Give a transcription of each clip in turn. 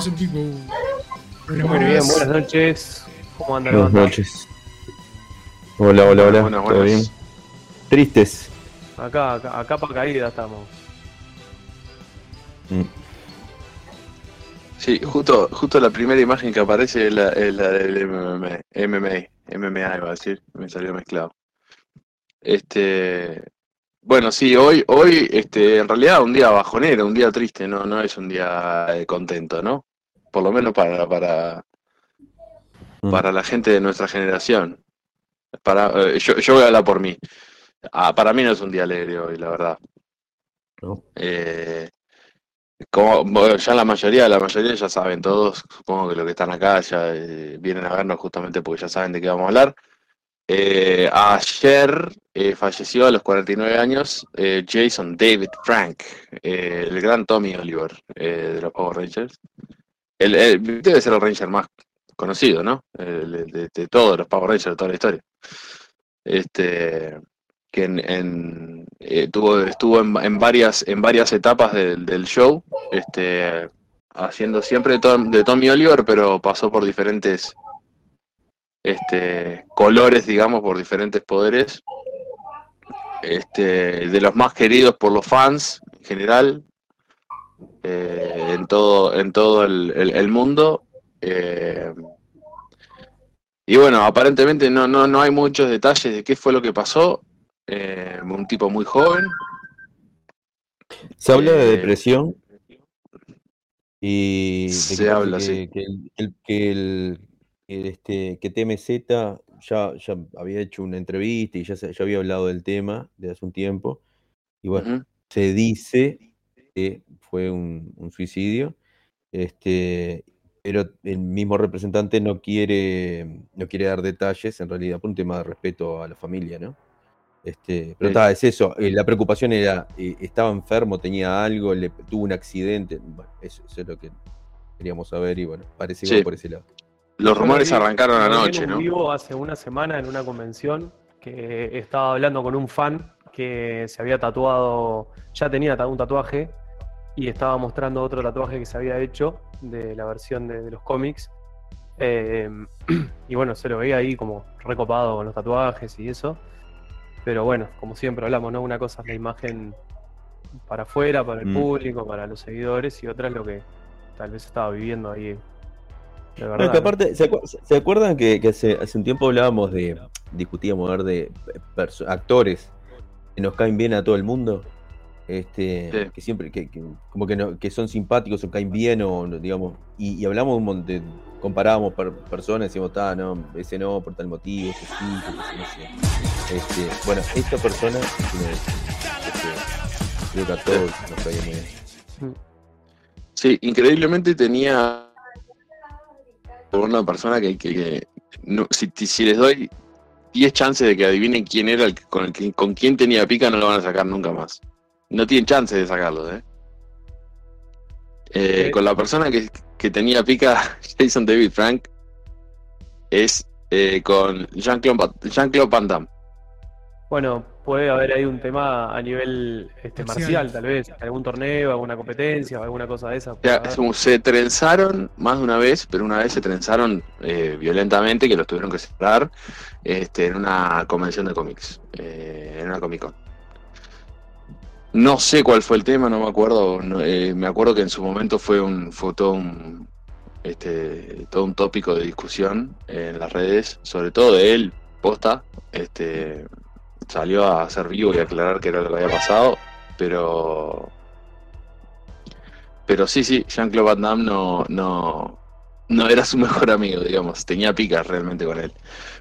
Awesome people. Muy bien, buenas noches. ¿Cómo andan? Buenas noches. Hola, hola, hola. Buenas, ¿Todo buenas. bien? Tristes. Acá, acá, acá para caída estamos. Mm. Sí, justo, justo la primera imagen que aparece es la, es la del MMA, MMA, MMA iba a decir, me salió mezclado. Este, bueno, sí, hoy, hoy, este, en realidad un día bajonero, un día triste, no, no es un día eh, contento, ¿no? Por lo menos para, para, Mm. para la gente de nuestra generación. Para, eh, yo, yo voy a hablar por mí. Ah, para mí no es un día alegre hoy, la verdad. No. Eh, como ya la mayoría, la mayoría ya saben todos, supongo que los que están acá ya eh, vienen a vernos justamente porque ya saben de qué vamos a hablar. Eh, ayer eh, falleció a los 49 años Jason David Frank, el gran Tommy Oliver de los Power Rangers. El, el- debe ser el Ranger más conocido, ¿no? El- de, todos los Power Rangers de toda la historia. Este, que eh, tuvo, estuvo en, varias, en varias etapas del, del show, este, haciendo siempre de, Tom- de Tommy Oliver, pero pasó por diferentes este, colores, digamos, por diferentes poderes. Este, de los más queridos por los fans en general, eh, en todo, en todo el, el- el mundo. eh, y bueno, aparentemente no, no, no hay muchos detalles de qué fue lo que pasó. Eh, un tipo muy joven. Se habla de depresión y de se que habla, que, sí. que el, que el- este, que TMZ ya, ya había hecho una entrevista y ya, se- ya había hablado del tema de hace un tiempo. Y bueno, se dice que fue un, un suicidio, este, pero el mismo representante no quiere, no quiere dar detalles, en realidad, por un tema de respeto a la familia, ¿no? Este, pero Sí. ta, es eso, eh, la preocupación era, eh, estaba enfermo, tenía algo, le, tuvo un accidente, bueno, eso, eso es lo que queríamos saber y bueno, parece que Sí. por ese lado. Los rumores arrancaron anoche, ¿no? vivo hace una semana en una convención que estaba hablando con un fan que se había tatuado, ya tenía un tatuaje y estaba mostrando otro tatuaje que se había hecho de la versión de, de los cómics. Eh, y bueno, se lo veía ahí como recopado con los tatuajes y eso. Pero bueno, como siempre hablamos, ¿no? Una cosa es la imagen para afuera, para el Mm. público, para los seguidores, y otra es lo que tal vez estaba viviendo ahí. De verdad. es que ¿no? aparte, ¿se, acu- se acuerdan que, que hace, hace un tiempo hablábamos de, discutíamos a ver de perso- actores que nos caen bien a todo el mundo? Este, Sí. que siempre, que, que como que, no- que son simpáticos o caen bien o digamos, y, y hablamos un montón, comparábamos per- personas y decimos, ah, no, ese no, por tal motivo, ese sí, ese no sé. Este, bueno, esta persona este, creo que a todos nos cae muy bien. Sí, increíblemente tenía una persona que, que- que no- si, si les doy 10 chances de que adivinen quién era el con, el con quién tenía pica, no lo van a sacar nunca más. No tienen chances de sacarlo, ¿eh? Eh, Sí. Con la persona que, que tenía pica, Jason David Frank, es eh, con Jean-Claude Jean Van Damme. Bueno, puede haber ahí un tema a nivel este, Marcial. tal vez, algún torneo, alguna competencia, o alguna cosa de esa. O sea, se trenzaron más de una vez, pero una vez se trenzaron eh, violentamente, que los tuvieron que separar este, en una convención de cómics, eh, en una Comic Con. No sé cuál fue el tema, no me acuerdo. no, eh, me acuerdo que en su momento fue un, fue todo un, este, todo un tópico de discusión en las redes, sobre todo de él, posta, este, salió a hacer vivo y aclarar qué era lo que había pasado, pero pero sí, sí, Jean-Claude Van Damme no, no, no era su mejor amigo, digamos, tenía picas realmente con él.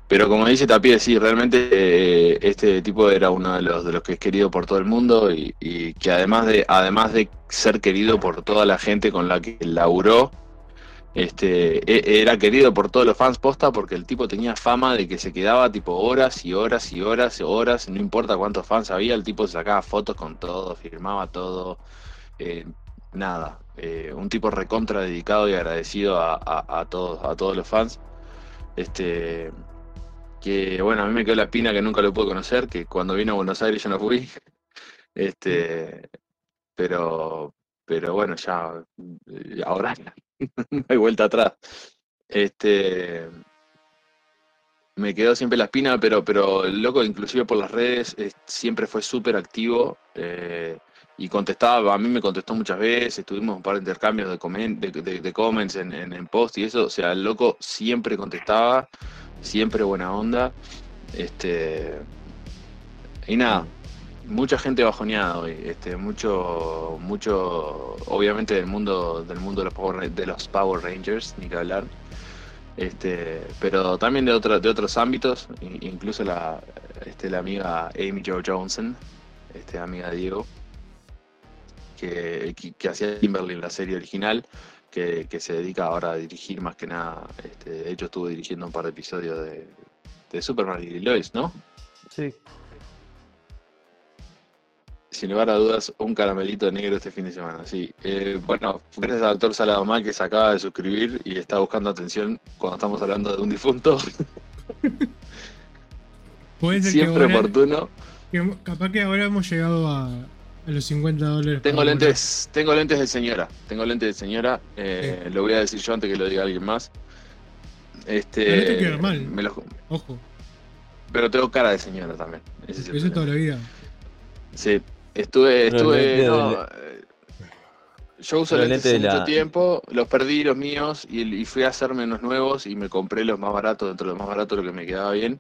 Pero como dice Tapie, sí, realmente eh, este tipo era uno de los, de los que es querido por todo el mundo y, y que además de, además de ser querido por toda la gente con la que laburó, este, e- era querido por todos los fans posta porque el tipo tenía fama de que se quedaba tipo horas y horas y horas y horas, no importa cuántos fans había, el tipo sacaba fotos con todo, firmaba todo, eh, nada, eh, un tipo recontra dedicado y agradecido a, a- a todos, a todos los fans. Este, que bueno, a mí me quedó la espina que nunca lo pude conocer, que cuando vino a Buenos Aires yo no fui. Este, pero, pero bueno, ya eh, ahora no hay vuelta atrás. Este, me quedó siempre la espina, pero, pero el loco, inclusive por las redes, eh, siempre fue súper activo eh, y contestaba, a mí me contestó muchas veces, tuvimos un par de intercambios de, de, de- de comments en, en, en post y eso, o sea, el loco siempre contestaba, siempre buena onda. Este, y nada, mucha gente bajoneada hoy, este, mucho, mucho, obviamente del mundo, del mundo de los Power, de los Power Rangers, ni que hablar. Este, pero también de otros de otros ámbitos, incluso la, este, la amiga Amy Jo Johnson, este, amiga de Diego, que, que, que hacía Kimberly en la serie original, que, que se dedica ahora a dirigir más que nada. Este, de hecho, estuvo dirigiendo un par de episodios de, de Superman y Lois, ¿no? Sí. Sin lugar a dudas, un caramelito negro este fin de semana, sí. Eh, bueno, gracias al doctor Saladamá que se acaba de suscribir y está buscando atención cuando estamos hablando de un difunto. Puede ser Siempre que ahora, oportuno. que capaz que ahora hemos llegado a, a los 50 dólares. Tengo lentes, tengo lentes de señora. Tengo lentes de señora. eh, Lo voy a decir yo antes que lo diga alguien más. Este, Pero no te queda mal. me los- bola. Ojo, pero tengo cara de señora también. Ese es eso problema. toda la vida. Sí, estuve, estuve, lentes no, de- eh, yo uso los lentes hace de mucho la- tiempo, los perdí los míos y, y fui a hacerme unos nuevos y me compré los más baratos, dentro de los más baratos lo que me quedaba bien.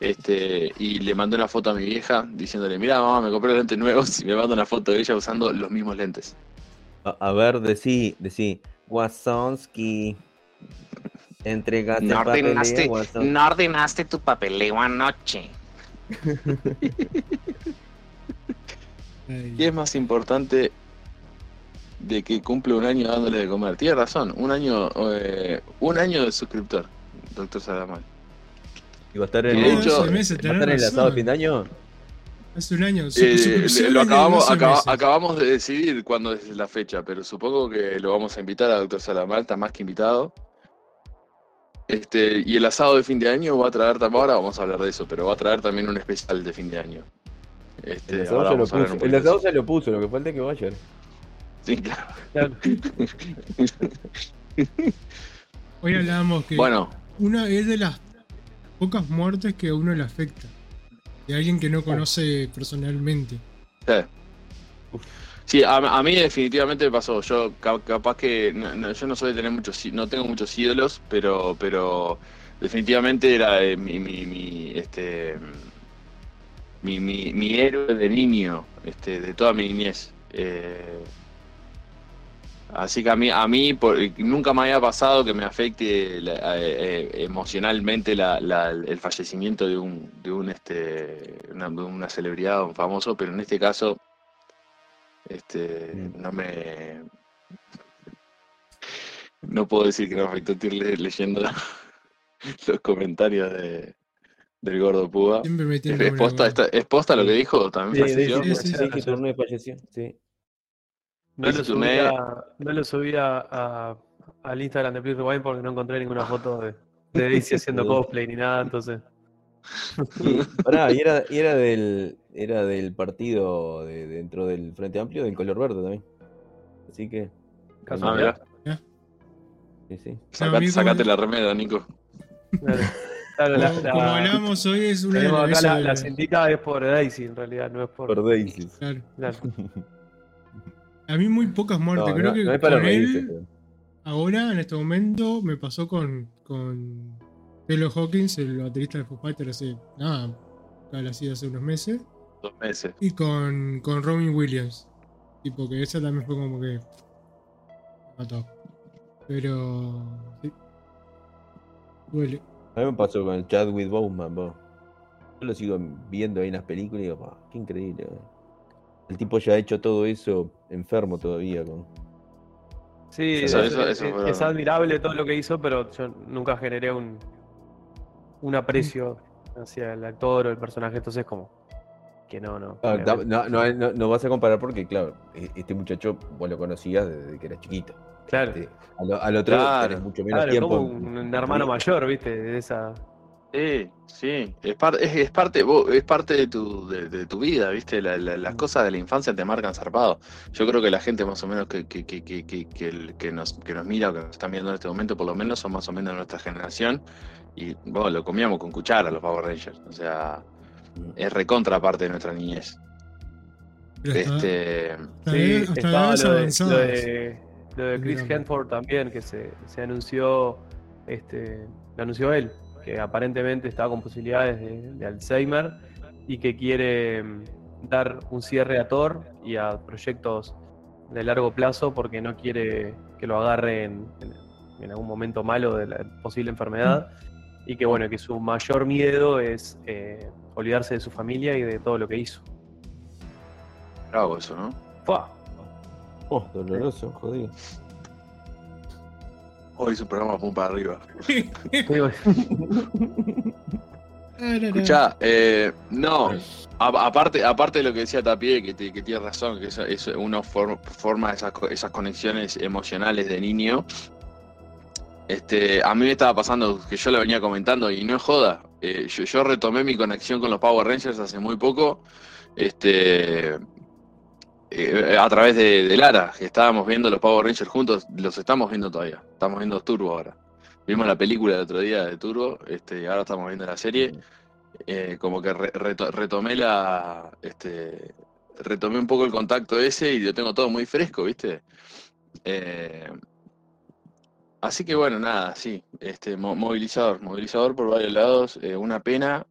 Este, y le mandé una foto a mi vieja diciéndole, mira mamá, me compré lentes nuevos y me manda una foto de ella usando los mismos lentes. A, a ver, decí, decí. Wasonsky. Entregaste No papeleo, ordenaste, no ordenaste tu papeleo anoche. ¿Qué es más importante de que cumple un año dándole de comer? Tiene razón, un año, eh, un año de suscriptor, doctor Salamal. ¿Y va a estar en, el- hecho, ¿va a 12 meses, estar el razón. asado de fin de año? Hace un año. su- Eh, lo acabamos, 12 acaba- meses. acabamos de decidir cuándo es la fecha, pero supongo que lo vamos a invitar a doctor Salamal, está más que invitado. Este, y el asado de fin de año va a traer, tam- ahora vamos a hablar de eso, pero va a traer también un especial de fin de año. Este, El asado, ya lo a puso, el asado ya lo puso, lo que falta es que vaya. Sí, claro. Claro. Hoy hablábamos que Bueno, una es de las pocas muertes que a uno le afecta. De alguien que no conoce personalmente. Sí. Sí, a, a mí definitivamente me pasó. Yo ca- capaz que no, no, yo no soy de tener muchos, no tengo muchos ídolos, pero, pero definitivamente era eh, mi, mi, mi, este, mi, mi, mi héroe de niño, este, de toda mi niñez. Eh, así que a mí, a mí por- nunca me había pasado que me afecte la- eh, eh, emocionalmente la- la- el fallecimiento de un, de un, este, una, de una celebridad, un famoso, pero en este caso este, Mm. no me. No puedo decir que me afectó estoy leyendo los comentarios de, del gordo Púa. Siempre me ¿Es, tiene es posta, esta- ¿Es posta lo que dijo? ¿También Sí, falleció? sí, sí, sí. Que falleció, sí. No lo subí, a- no lo subí a- a- al Instagram de Please Rewind porque no encontré ninguna foto de, de Daisy haciendo cosplay ni nada, entonces. Y, pará, y era, y era del era del partido de, dentro del Frente Amplio del color verde también. Así que. Ah, Casualidad. mirá. Sí, sí. Sacate, la remera, Nico. Claro, Claro, la, Como, la- como hablábamos hoy, es una de acá la la- cintita es por Daisy en realidad, no es por. Por Daisy. claro. claro. A mí muy pocas muertes. No, Creo no, que no con él, pero- ahora, en este momento, me pasó con, con Taylor Hawkins, el baterista de Foo Fighters, hace nada, casi hace unos meses. Dos meses. Y con, con Robin Williams. Tipo que esa también fue como que. mató. Pero. Sí. Duele. A mí me pasó con el Chadwick Boseman, po. Yo lo sigo viendo ahí en las películas y digo, "Pa, qué increíble. po". El tipo ya ha hecho todo eso enfermo todavía. Con... Sí, Eso- es, eso- es- eso fue- es admirable todo lo que hizo, pero yo nunca generé un, un aprecio hacia el actor o el personaje, entonces como que no, no. Ah, no, no, no- no vas a comparar porque, claro, e- este muchacho vos lo conocías desde que era chiquito. Claro, Este, al, al otro Claro, tenés mucho menos claro, tiempo. como un, un hermano mayor, viste, de esa, Sí, sí, es, par- es, es parte, vos- es parte de tu, de, de tu vida, ¿viste? La- la- las cosas de la infancia te marcan zarpado. Yo creo que la gente más o menos que, que, que, que, que, que el- que nos, que nos mira o que nos están viendo en este momento, por lo menos son más o menos de nuestra generación. Y bueno, lo comíamos con cuchara los Power Rangers. O sea, es recontra parte de nuestra niñez. Pero está- Este, hasta Sí, hasta lo de, lo de- lo de Chris. Hanford también, que se, se anunció, este, lo anunció él, que aparentemente estaba con posibilidades de, de Alzheimer y que quiere mm, dar un cierre a Thor y a proyectos de largo plazo porque no quiere que lo agarre en, en- en algún momento malo de la posible enfermedad y que bueno, que su mayor miedo es eh, olvidarse de su familia y de todo lo que hizo. bravo eso, ¿no? ¡Fua! Oh, doloroso, jodido. Hoy su programa pum para arriba. Digo, Escuchá, eh, no, a- aparte, aparte de lo que decía Tapie, que, te- que tiene razón, que eso, eso uno for- forma esas, esas conexiones emocionales de niño. Este, a mí me estaba pasando que yo lo venía comentando y no es joda. eh, yo, yo retomé mi conexión con los Power Rangers hace muy poco, este, eh, a través de, Lara, que estábamos viendo los Power Rangers juntos, los estamos viendo todavía. Estamos viendo Turbo ahora. Vimos la película el otro día de Turbo, este, ahora estamos viendo la serie eh, como que re- reto- retomé la este retomé un poco el contacto ese y lo tengo todo muy fresco, ¿viste? Eh, así que bueno, nada, sí, este mo- movilizador, movilizador por varios lados, una pena,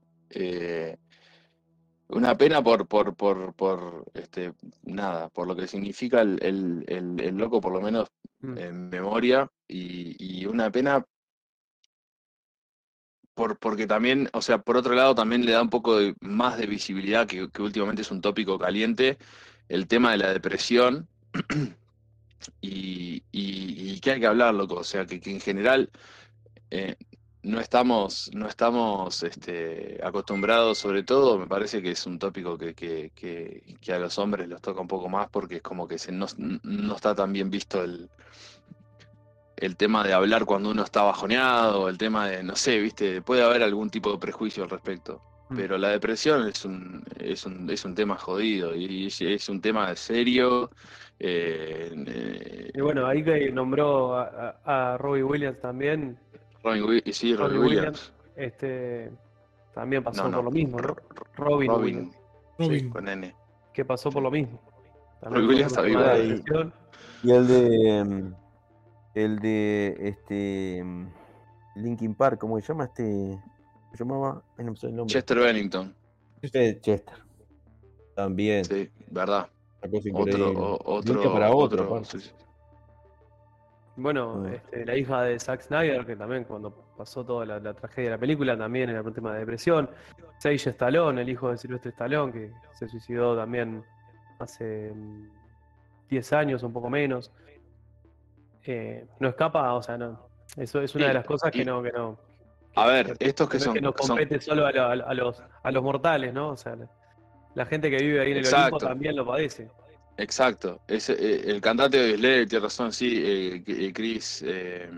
una pena por, por, por, por este, nada, por lo que significa el, el- el- el loco, por lo menos Mm. en memoria, y, y una pena por, porque también, o sea, por otro lado, también le da un poco de, más de visibilidad, que, que últimamente es un tópico caliente, el tema de la depresión y, y- y que hay que hablar, loco. O sea, que, que en general eh, no estamos, no estamos este, acostumbrados, sobre todo, me parece que es un tópico que, que- que- que a los hombres los toca un poco más porque es como que se, no, no está tan bien visto el, el tema de hablar cuando uno está bajoneado, el tema de, no sé, viste, puede haber algún tipo de prejuicio al respecto. Mm. Pero la depresión es un, es un, es un tema jodido y es, es un tema serio. eh, eh, Y bueno, ahí que nombró a- a Robbie Williams también, Robin y sí, Robin Robbie Williams. este también pasó No, no. por lo mismo, ¿no? Ro- Robin, Robin, Williams, Robin. sí, con N. que pasó por lo mismo. Robbie Williams por un está depresión. Y el de. mm, El de. Este. mm, Linkin Park, ¿cómo se llama este? ¿Se llamaba? No sale el nombre. Chester Bennington, Chester. También. sí, verdad. Otro, o- otro, para otro. otro, sí, sí. Bueno, Ah. este, la hija de Zack Snyder, que también cuando pasó toda la, la tragedia de la película, también era un tema de depresión. Sage Stallone, el hijo de Silvestre Stallone, que se suicidó también hace mm, 10 años, un poco menos. Eh, no escapa, o sea, no. Eso es una de las cosas que no, que no. A ver, estos que son, que nos son- compete solo a, lo- a lo- a los, a los mortales, ¿no? O sea, la, la gente que vive ahí en el Exacto. Olimpo también lo padece. Exacto. Ese, eh, el cantante de Slayer tiene razón, sí, eh, eh, Chris. eh,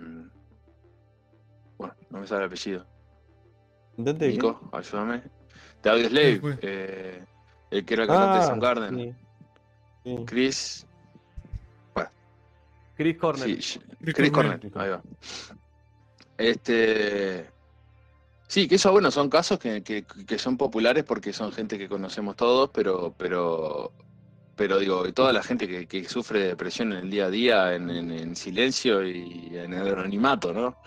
bueno, no me sale el apellido. ¿Cantante de qué? Nico, ayúdame. De Audioslave, fue? eh, el que era el cantante de Ah, Soundgarden. sí. Sí. Chris. Chris Cornell. Sí, Chris Chris Cornell. Cornell, ahí va. Este. Sí, que eso, bueno, son casos que, que- que son populares porque son gente que conocemos todos, pero, pero, pero digo, toda la gente que, que sufre de depresión en el día a día, en, en- en silencio y en el anonimato, ¿no?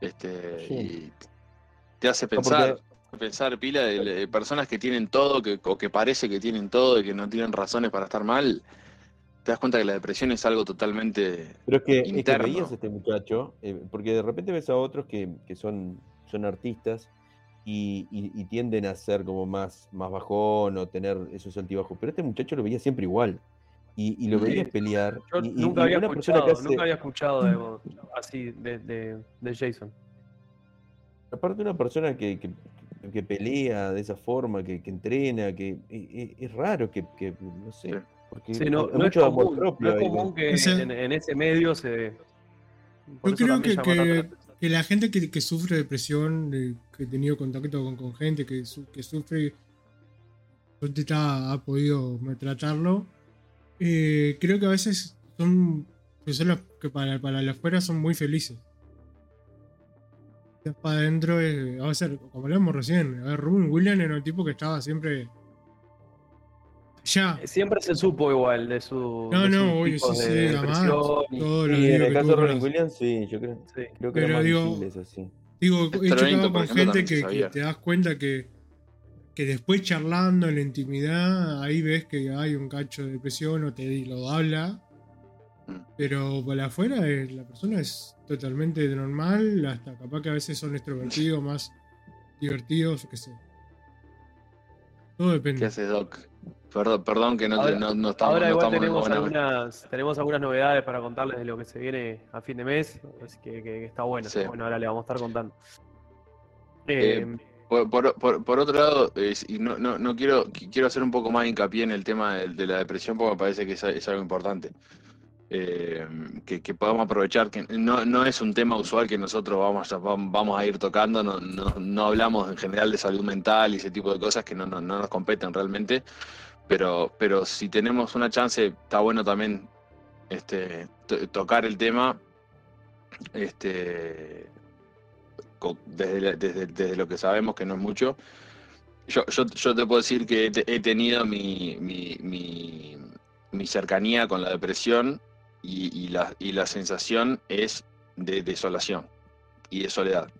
Este, Sí. y te hace pensar, pensar pila de, de personas que tienen todo, que, o que parece que tienen todo y que no tienen razones para estar mal. Te das cuenta que la depresión es algo totalmente Pero es que, es que interno. veías a este muchacho, eh, porque de repente ves a otros que, que son, son artistas y, y- y tienden a ser como más, más bajón o tener esos altibajos. Pero este muchacho lo veía siempre igual. Y, y lo Sí. veías pelear. Yo nunca y había una persona escuchado, que hace- nunca había escuchado de, así de, de, de Jason. Aparte una persona que, que- que pelea de esa forma, que, que entrena, que e- e- es, raro que, que, no sé, porque Sí, no, hay no es común, propio. no es ahí, común que en, en ese medio se... por Yo eso creo que- que- la gente que, sufre depresión, que he tenido contacto con, con gente que, su- que sufre, está- ha podido tratarlo, eh, creo que a veces son personas que para, para la afuera son muy felices. Para adentro, es- a ser, como hablamos recién, Rubin Williams era un tipo que estaba siempre allá. Siempre se supo igual de su. No, de no, sus obvio, picos sí, de sí, además, depresión y- en el caso de Robin Williams, sí, yo creo, sí. creo que Pero era más digo- visible eso, sí. Digo, he chocado con gente que, te das cuenta que, que después charlando en la intimidad, ahí ves que hay un cacho de depresión o te lo habla. Mm. Pero para afuera eh, la persona es totalmente normal, hasta capaz que a veces son extrovertidos, más divertidos, yo qué sé. Todo depende. ¿Qué haces, Doc? Perdón, perdón que no, Ahora- no, no estamos, Ahora igual estamos en tenemos algunas, tenemos algunas novedades para contarles de lo que se viene a fin de mes, así que, que- que está bueno. Sí. Bueno, ahora le vamos a estar contando. Eh, Eh, Por, por- por- por otro lado, eh, no, no, no quiero, qui- quiero hacer un poco más hincapié en el tema de, de la depresión porque me parece que es, es algo importante. Eh, que, que podamos aprovechar, que no, no es un tema usual que nosotros vamos a, vam- vamos a ir tocando, no, no, no hablamos en general de salud mental y ese tipo de cosas que no, no, no nos competen realmente, pero, pero si tenemos una chance, está bueno también este, to- tocar el tema este, desde, desde, desde lo que sabemos, que no es mucho. Yo, yo, yo te puedo decir que he, te- he tenido mi, mi, mi, cercanía con la depresión y la, y la sensación es de desolación y de soledad.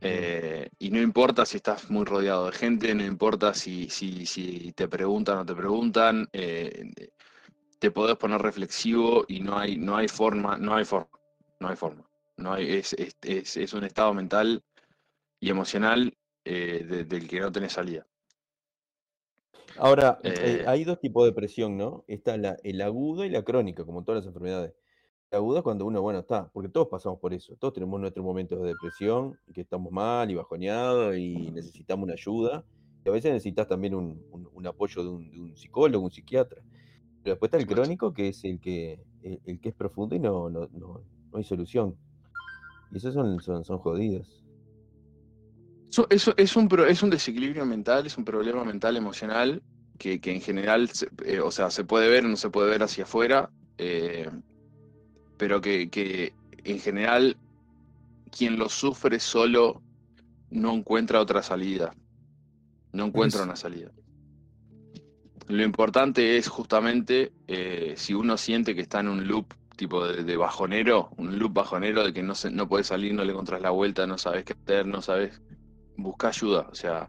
Eh, y no importa si estás muy rodeado de gente, no importa si, si, si te preguntan o te preguntan, eh, te podés poner reflexivo y no hay, no hay forma, no hay forma, no hay forma. No hay, es, es, es- es un estado mental y emocional eh, de- del que no tenés salida. Ahora, hay dos tipos de depresión, ¿no? Está la, el agudo y la crónica, como todas las enfermedades. Aguda cuando uno, bueno, está, porque todos pasamos por eso, todos tenemos nuestros momentos de depresión, que estamos mal y bajoneados y necesitamos una ayuda, y a veces necesitas también un, un- un apoyo de un, de un psicólogo, un psiquiatra. Pero después está el crónico, que es el que, el, el que es profundo y no, no, no, no hay solución. Y esos son, son, son jodidos. Eso, eso es, un, es un desequilibrio mental, es un problema mental emocional que, que en general, se- eh, o sea, se puede ver o no se puede ver hacia afuera, eh, pero que, que en general quien lo sufre solo no encuentra otra salida, no encuentra una salida. Lo importante es justamente eh, si uno siente que está en un loop tipo de, de bajonero, un loop bajonero de que no, se, no puedes salir, no le encontrás la vuelta, no sabes qué hacer, no sabes, busca ayuda, o sea,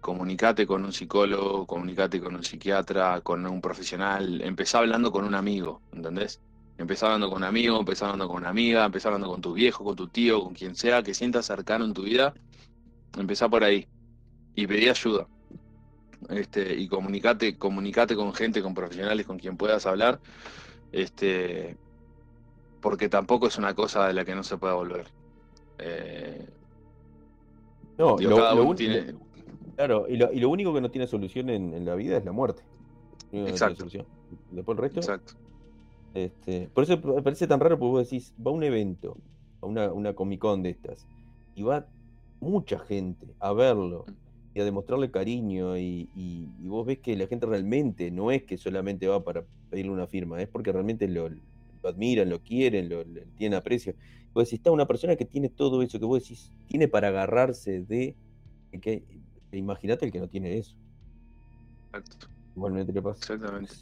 comunicate con un psicólogo, comunicate con un psiquiatra, con un profesional, empezá hablando con un amigo, ¿entendés? Empezá hablando con un amigo, empezá hablando con una amiga, empezá hablando con tu viejo, con tu tío, con quien sea que sientas cercano en tu vida, empezá por ahí y pedí ayuda. Este, y comunicate, comunicate con gente, con profesionales, con quien puedas hablar, este, porque tampoco es una cosa de la que no se pueda volver. Eh, No, digo, lo- cada lo uno un- tiene, Claro, y lo, y lo único que no tiene solución en, en la vida es la muerte. No Exacto. Después el resto. exacto. Este, por eso me parece tan raro, porque vos decís, va a un evento, a una, una Comic Con de estas, y va mucha gente a verlo y a demostrarle cariño, y, y- y vos ves que la gente realmente no es que solamente va para pedirle una firma, es porque realmente lo, lo admiran, lo quieren, lo, tienen aprecio. Vos decís, está una persona que tiene todo eso, que vos decís, tiene para agarrarse de. que Imagínate el que no tiene eso. exacto. Igualmente le pasa. Exactamente.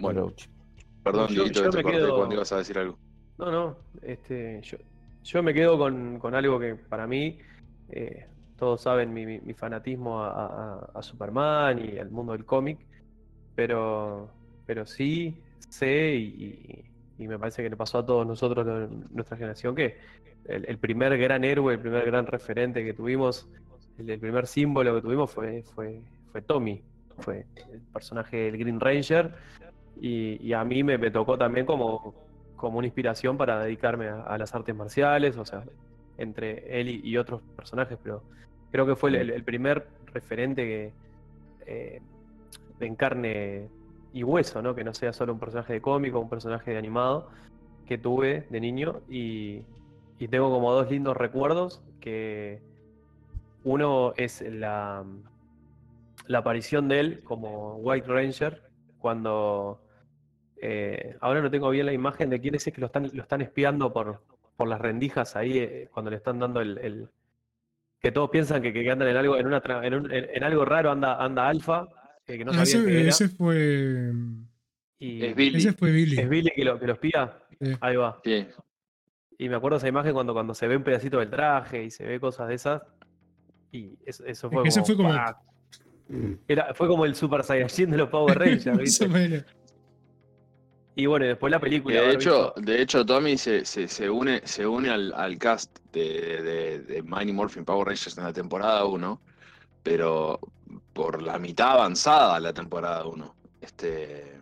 Bueno, perdón, yo- Dieguito, yo que te corté quedo- cuando ibas a decir algo. No, no, este, yo, yo me quedo con, con algo que para mí, eh, todos saben mi, mi- mi fanatismo a, a- a Superman y al mundo del cómic, pero, pero sí sé y, y me parece que le pasó a todos nosotros, nuestra generación, que el, el primer gran héroe, el primer gran referente que tuvimos, el, el primer símbolo que tuvimos fue, fue, fue Tommy, fue el personaje del Green Ranger y, y a mí me, me tocó también como, como una inspiración para dedicarme a, a las artes marciales, o sea, entre él y, y otros personajes, pero creo que fue el, primer referente que eh, en carne y hueso, ¿no? Que no sea solo un personaje de cómico, un personaje de animado, que tuve de niño y, y tengo como dos lindos recuerdos que uno es la, la aparición de él como White Ranger cuando eh, ahora no tengo bien la imagen de quién es que lo están, lo están espiando por, por las rendijas ahí eh, cuando le están dando el, el- que todos piensan que, que andan en algo en una tra- en, un- en- en algo raro anda anda Alfa que, que no Ah, sabían que ese, era ese fue. y Es Billy. Ese fue Billy. es Billy que lo que lo espía Sí. ahí va Sí. y me acuerdo esa imagen cuando cuando se ve un pedacito del traje y se ve cosas de esas y eso, eso fue que ese como, fue como-. Era, fue como el Super Saiyajin de los Power Rangers y bueno y después la película de hecho, visto- de hecho, Tommy se, se, se une, se une al, al cast de, de, de Mighty Morphin Power Rangers en la temporada 1, pero por la mitad avanzada de la temporada 1. Este,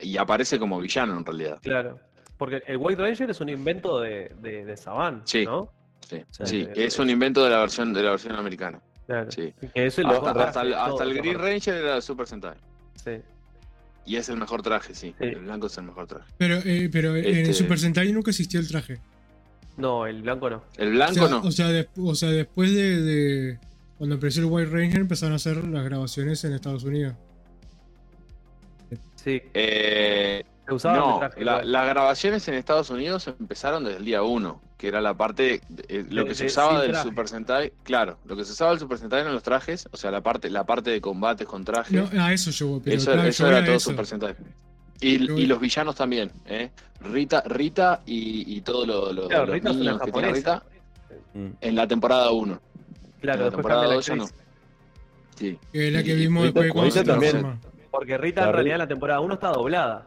y aparece como villano en realidad. Claro. Porque el White Ranger es un invento de, de, de Saban, Sí. ¿no? Sí, sea, sí, eh, es un invento de la versión, de la versión americana. Claro. Sí. Que es el Hasta, el, hasta Green. Ranger era Super Sentai. Sí. Y es el mejor traje, sí. Sí. El blanco es el mejor traje. Pero, eh, pero en Este- el Super Sentai nunca existió el traje. No, el blanco no. El O blanco sea, no. o, sea, o sea, después de, de- Cuando empezó el White Ranger empezaron a hacer las grabaciones en Estados Unidos. Sí. Eh, Se usaba el no, traje. la- igual. las grabaciones en Estados Unidos empezaron desde el día 1, que era la parte, eh, lo De- que se de- usaba del traje. Super Sentai, claro, lo que se usaba del Super Sentai eran los trajes, o sea, la parte, la parte de combates con traje, No, a eso yo pero eso, claro, eso yo voy era todo eso. Super Sentai. Y, voy- los villanos también, ¿eh? Rita, Rita y, y todo lo, lo- Claro, los Rita minions que tiene. Rita Mm. en la temporada 1. Claro, en la temporada cambia la 2 ya no. Sí. Que es la que vimos Rita- después de cuando Rita se también. Porque Rita en realidad en la temporada 1 está doblada.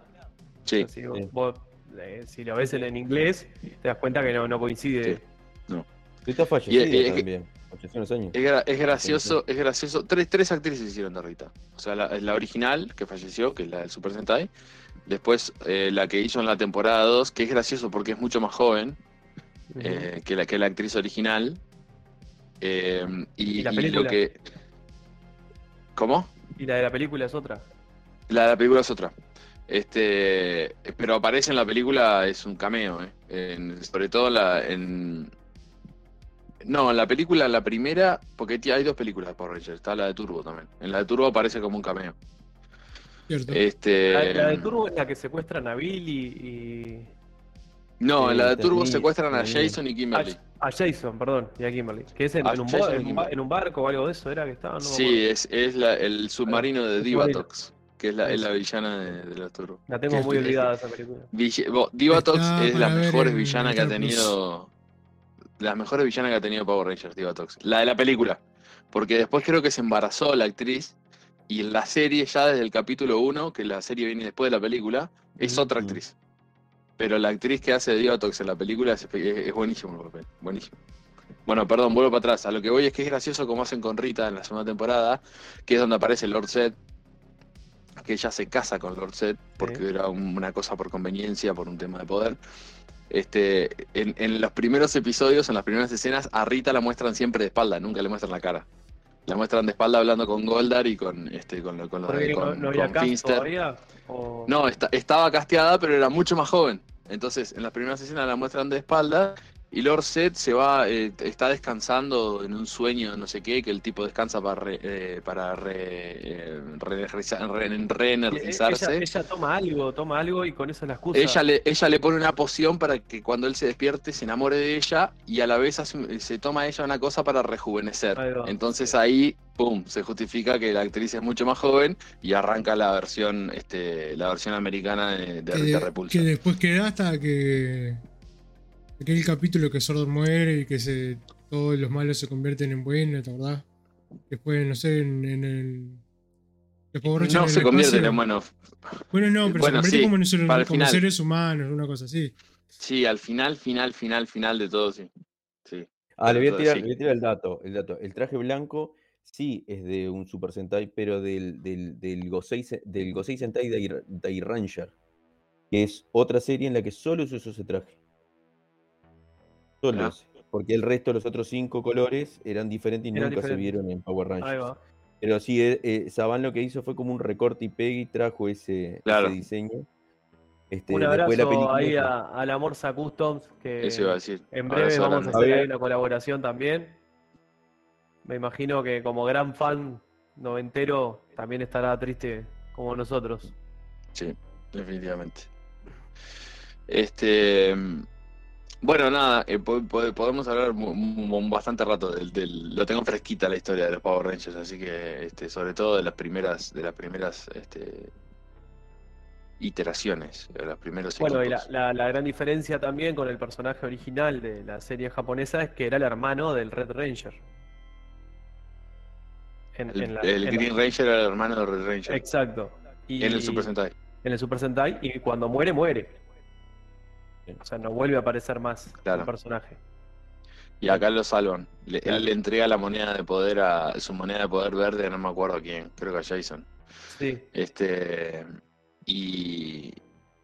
Sí. Vos, eh, si lo ves en, en inglés, te das cuenta que no, no coincide. Sí. Rita y- también. Falleció años. Es, gra- es gracioso, es gracioso. Tres, tres actrices hicieron de Rita. O sea, la, la original, que falleció, que es la del Super Sentai. Después, eh, la que hizo en la temporada 2, que es gracioso porque es mucho más joven eh, que, la, que la actriz original. Eh, y, ¿Y la y película? lo que. ¿Cómo? Y la de la película es otra. La de la película es otra. Este, pero aparece en la película, es un cameo, ¿eh? En- sobre todo la, en. No, en la película, la primera, porque hay dos películas de Power Rangers, está la de Turbo también. En la de Turbo aparece como un cameo. ¿Cierto? Este, La, la de Turbo es la que secuestran a Billy y. no, en la de Turbo sí, secuestran a sí. Jason y Kimberly. a Jason, perdón, y a Kimberly. Que es en, un, en, en barco o algo de eso, era que estaban. No sí, es, es la- el submarino de Divatox, que es la, es la villana de, de los Turbo. La tengo que- muy es- olvidada esa película. Vill- bo- Divatox Está es mejores en villanas que ha tenido. Las mejores villanas que ha tenido Power Rangers, Divatox. La de la película. Porque después creo que se embarazó la actriz. Y en la serie, ya desde el capítulo 1, que la serie viene después de la película, es otra actriz. Pero la actriz que hace de Divatox en la película es, es- es buenísimo el papel. Buenísimo. Bueno, perdón, vuelvo para atrás. A lo que voy es que es gracioso como hacen con Rita en la segunda temporada, que es donde aparece Lord Zed, que ella se casa con Lord Zed, porque Sí. era un- una cosa por conveniencia, por un tema de poder. Este, en, en los primeros episodios, en las primeras escenas, a Rita la muestran siempre de espalda, nunca le muestran la cara. La muestran de espalda hablando con Goldar y con este con, con, de- no, con- no con Finster. todavía. O... No, esta- estaba casteada, pero era mucho más joven. Entonces, en las primeras escenas la muestran de espalda y Lord Set se va, eh, está descansando en un sueño, no sé qué, que el tipo descansa para re- eh, para re- eh, re- Ella, reenergizarse. ella toma algo, toma algo y con eso la excusa. Ella le, ella le pone una poción para que cuando él se despierte se enamore de ella y a la vez hace se toma ella una cosa para rejuvenecer. Ahí va. Entonces ahí, pum, se justifica que la actriz es mucho más joven y arranca la versión, este, la versión americana de, de que, Rita de- Repulsa. que después queda hasta que aquel capítulo que Sordon muere y que se todos los malos se convierten en buenos, ¿te acordás? Después, no sé, en, en el. los No en se el convierte espacio. en bueno. Bueno, no, pero Bueno, se convierte sí, como, en ser- para el como final. seres humanos, una cosa así. Sí, al final, final, final, final de todo, sí. Sí. Ah, le voy, a tirar, sí. le voy a tirar el dato, el dato. El traje blanco sí es de un Super Sentai, pero del, del, del Gosei, Se- del Gosei Sentai Dai, Dai Ranger, que es otra serie en la que solo se usó ese traje. Solo Ah. ese, porque el resto, los otros cinco colores, eran diferentes y Eran nunca se vieron en Power Ahí Rangers. va. Pero sí, eh, eh, Saban lo que hizo fue como un recorte y pegue y trajo ese, diseño. Este, Un abrazo la película ahí a, a la Morsa Customs, que Eso iba a decir. en breve Abrazo vamos a grande. hacer A ahí una colaboración también. Me imagino que como gran fan noventero también estará triste como nosotros. Sí, definitivamente. Este, bueno, nada, eh, po- po- podemos hablar bastante rato del, del- lo tengo fresquita la historia de los Power Rangers, así que, este, sobre todo de las primeras, de las primeras, este, iteraciones, de los primeros Bueno, y la, la- la gran diferencia también con el personaje original de la serie japonesa es que era el hermano del Red Ranger. En, El, en la- el en la- Green Ranger era el hermano de Red Ranger Exacto. Y, en el Super Sentai. en el Super Sentai, y cuando muere, muere. O sea, no vuelve a aparecer más Claro. el personaje. Y acá lo salvan. Le- Claro. Él le entrega la moneda de poder a su moneda de poder verde, no me acuerdo a quién, creo que a Jason. Sí. Este y,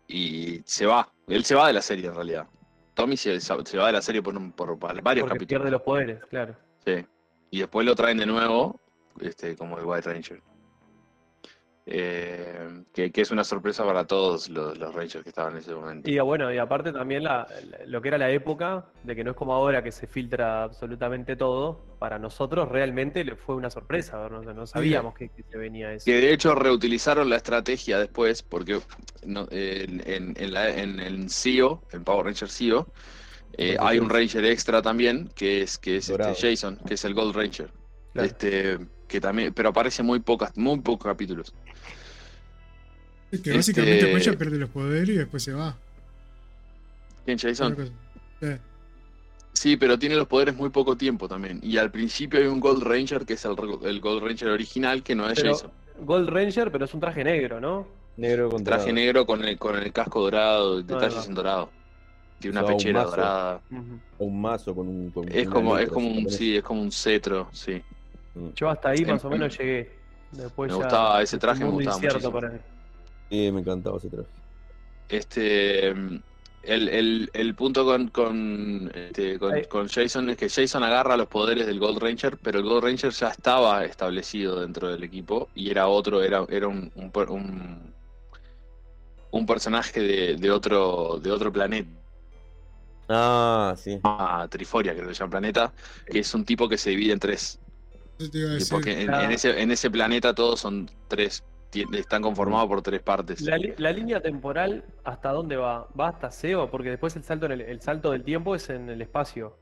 y se va. Él se va de la serie en realidad. Tommy se, se va de la serie por, un- por varios Porque capítulos. pierde los poderes, claro. Sí. Y después lo traen de nuevo, este, como el White Ranger. Eh, que, que es una sorpresa para todos los, los Rangers que estaban en ese momento. Y bueno, y aparte también la, lo que era la época, de que no es como ahora que se filtra absolutamente todo, para nosotros realmente le fue una sorpresa, no sabíamos que, que se venía eso. Que de hecho reutilizaron la estrategia después, porque no, en, en, en la- en el CEO, el Power Ranger CEO, eh, hay un Ranger extra también, que es, que es este. Jason, que es el Gold Ranger. Claro. Este, que también, pero aparece muy pocas, muy pocos capítulos. Es que básicamente Este- ella pierde los poderes y después se va. ¿Quién Jason? Sí. Sí, pero tiene los poderes muy poco tiempo también. Y al principio hay un Gold Ranger, que es el, el Gold Ranger original, que no es Pero- Jason. Gold Ranger, pero es un traje negro, ¿no? Negro con Traje dorado. negro con el, con el casco dorado, detalles en dorado. Tiene una Llevaba un pechera mazo. dorada. Ujú. O un mazo con un. con Es como, es como un, sí, es como un cetro, sí. Mm. Yo hasta ahí Sí, más o me- menos llegué. Después me ya gustaba ese es un traje, me gustaba mí. Sí, me encantaba ese traje. Este, el, el, el punto con, con, este, con, Jason es que Jason agarra los poderes del Gold Ranger, pero el Gold Ranger ya estaba establecido dentro del equipo y era otro, era, era un, un, un, un personaje de, de otro, de otro planeta, Ah, sí. ah, Triforia creo que se llama planeta, que es un tipo que se divide en tres. Eso te iba a decir. Porque en, en ese, en ese planeta todos son tres, están conformados por tres partes. La, línea temporal, ¿hasta dónde va? ¿Va hasta SEO? Porque después el salto, en el, el salto del tiempo es en el espacio.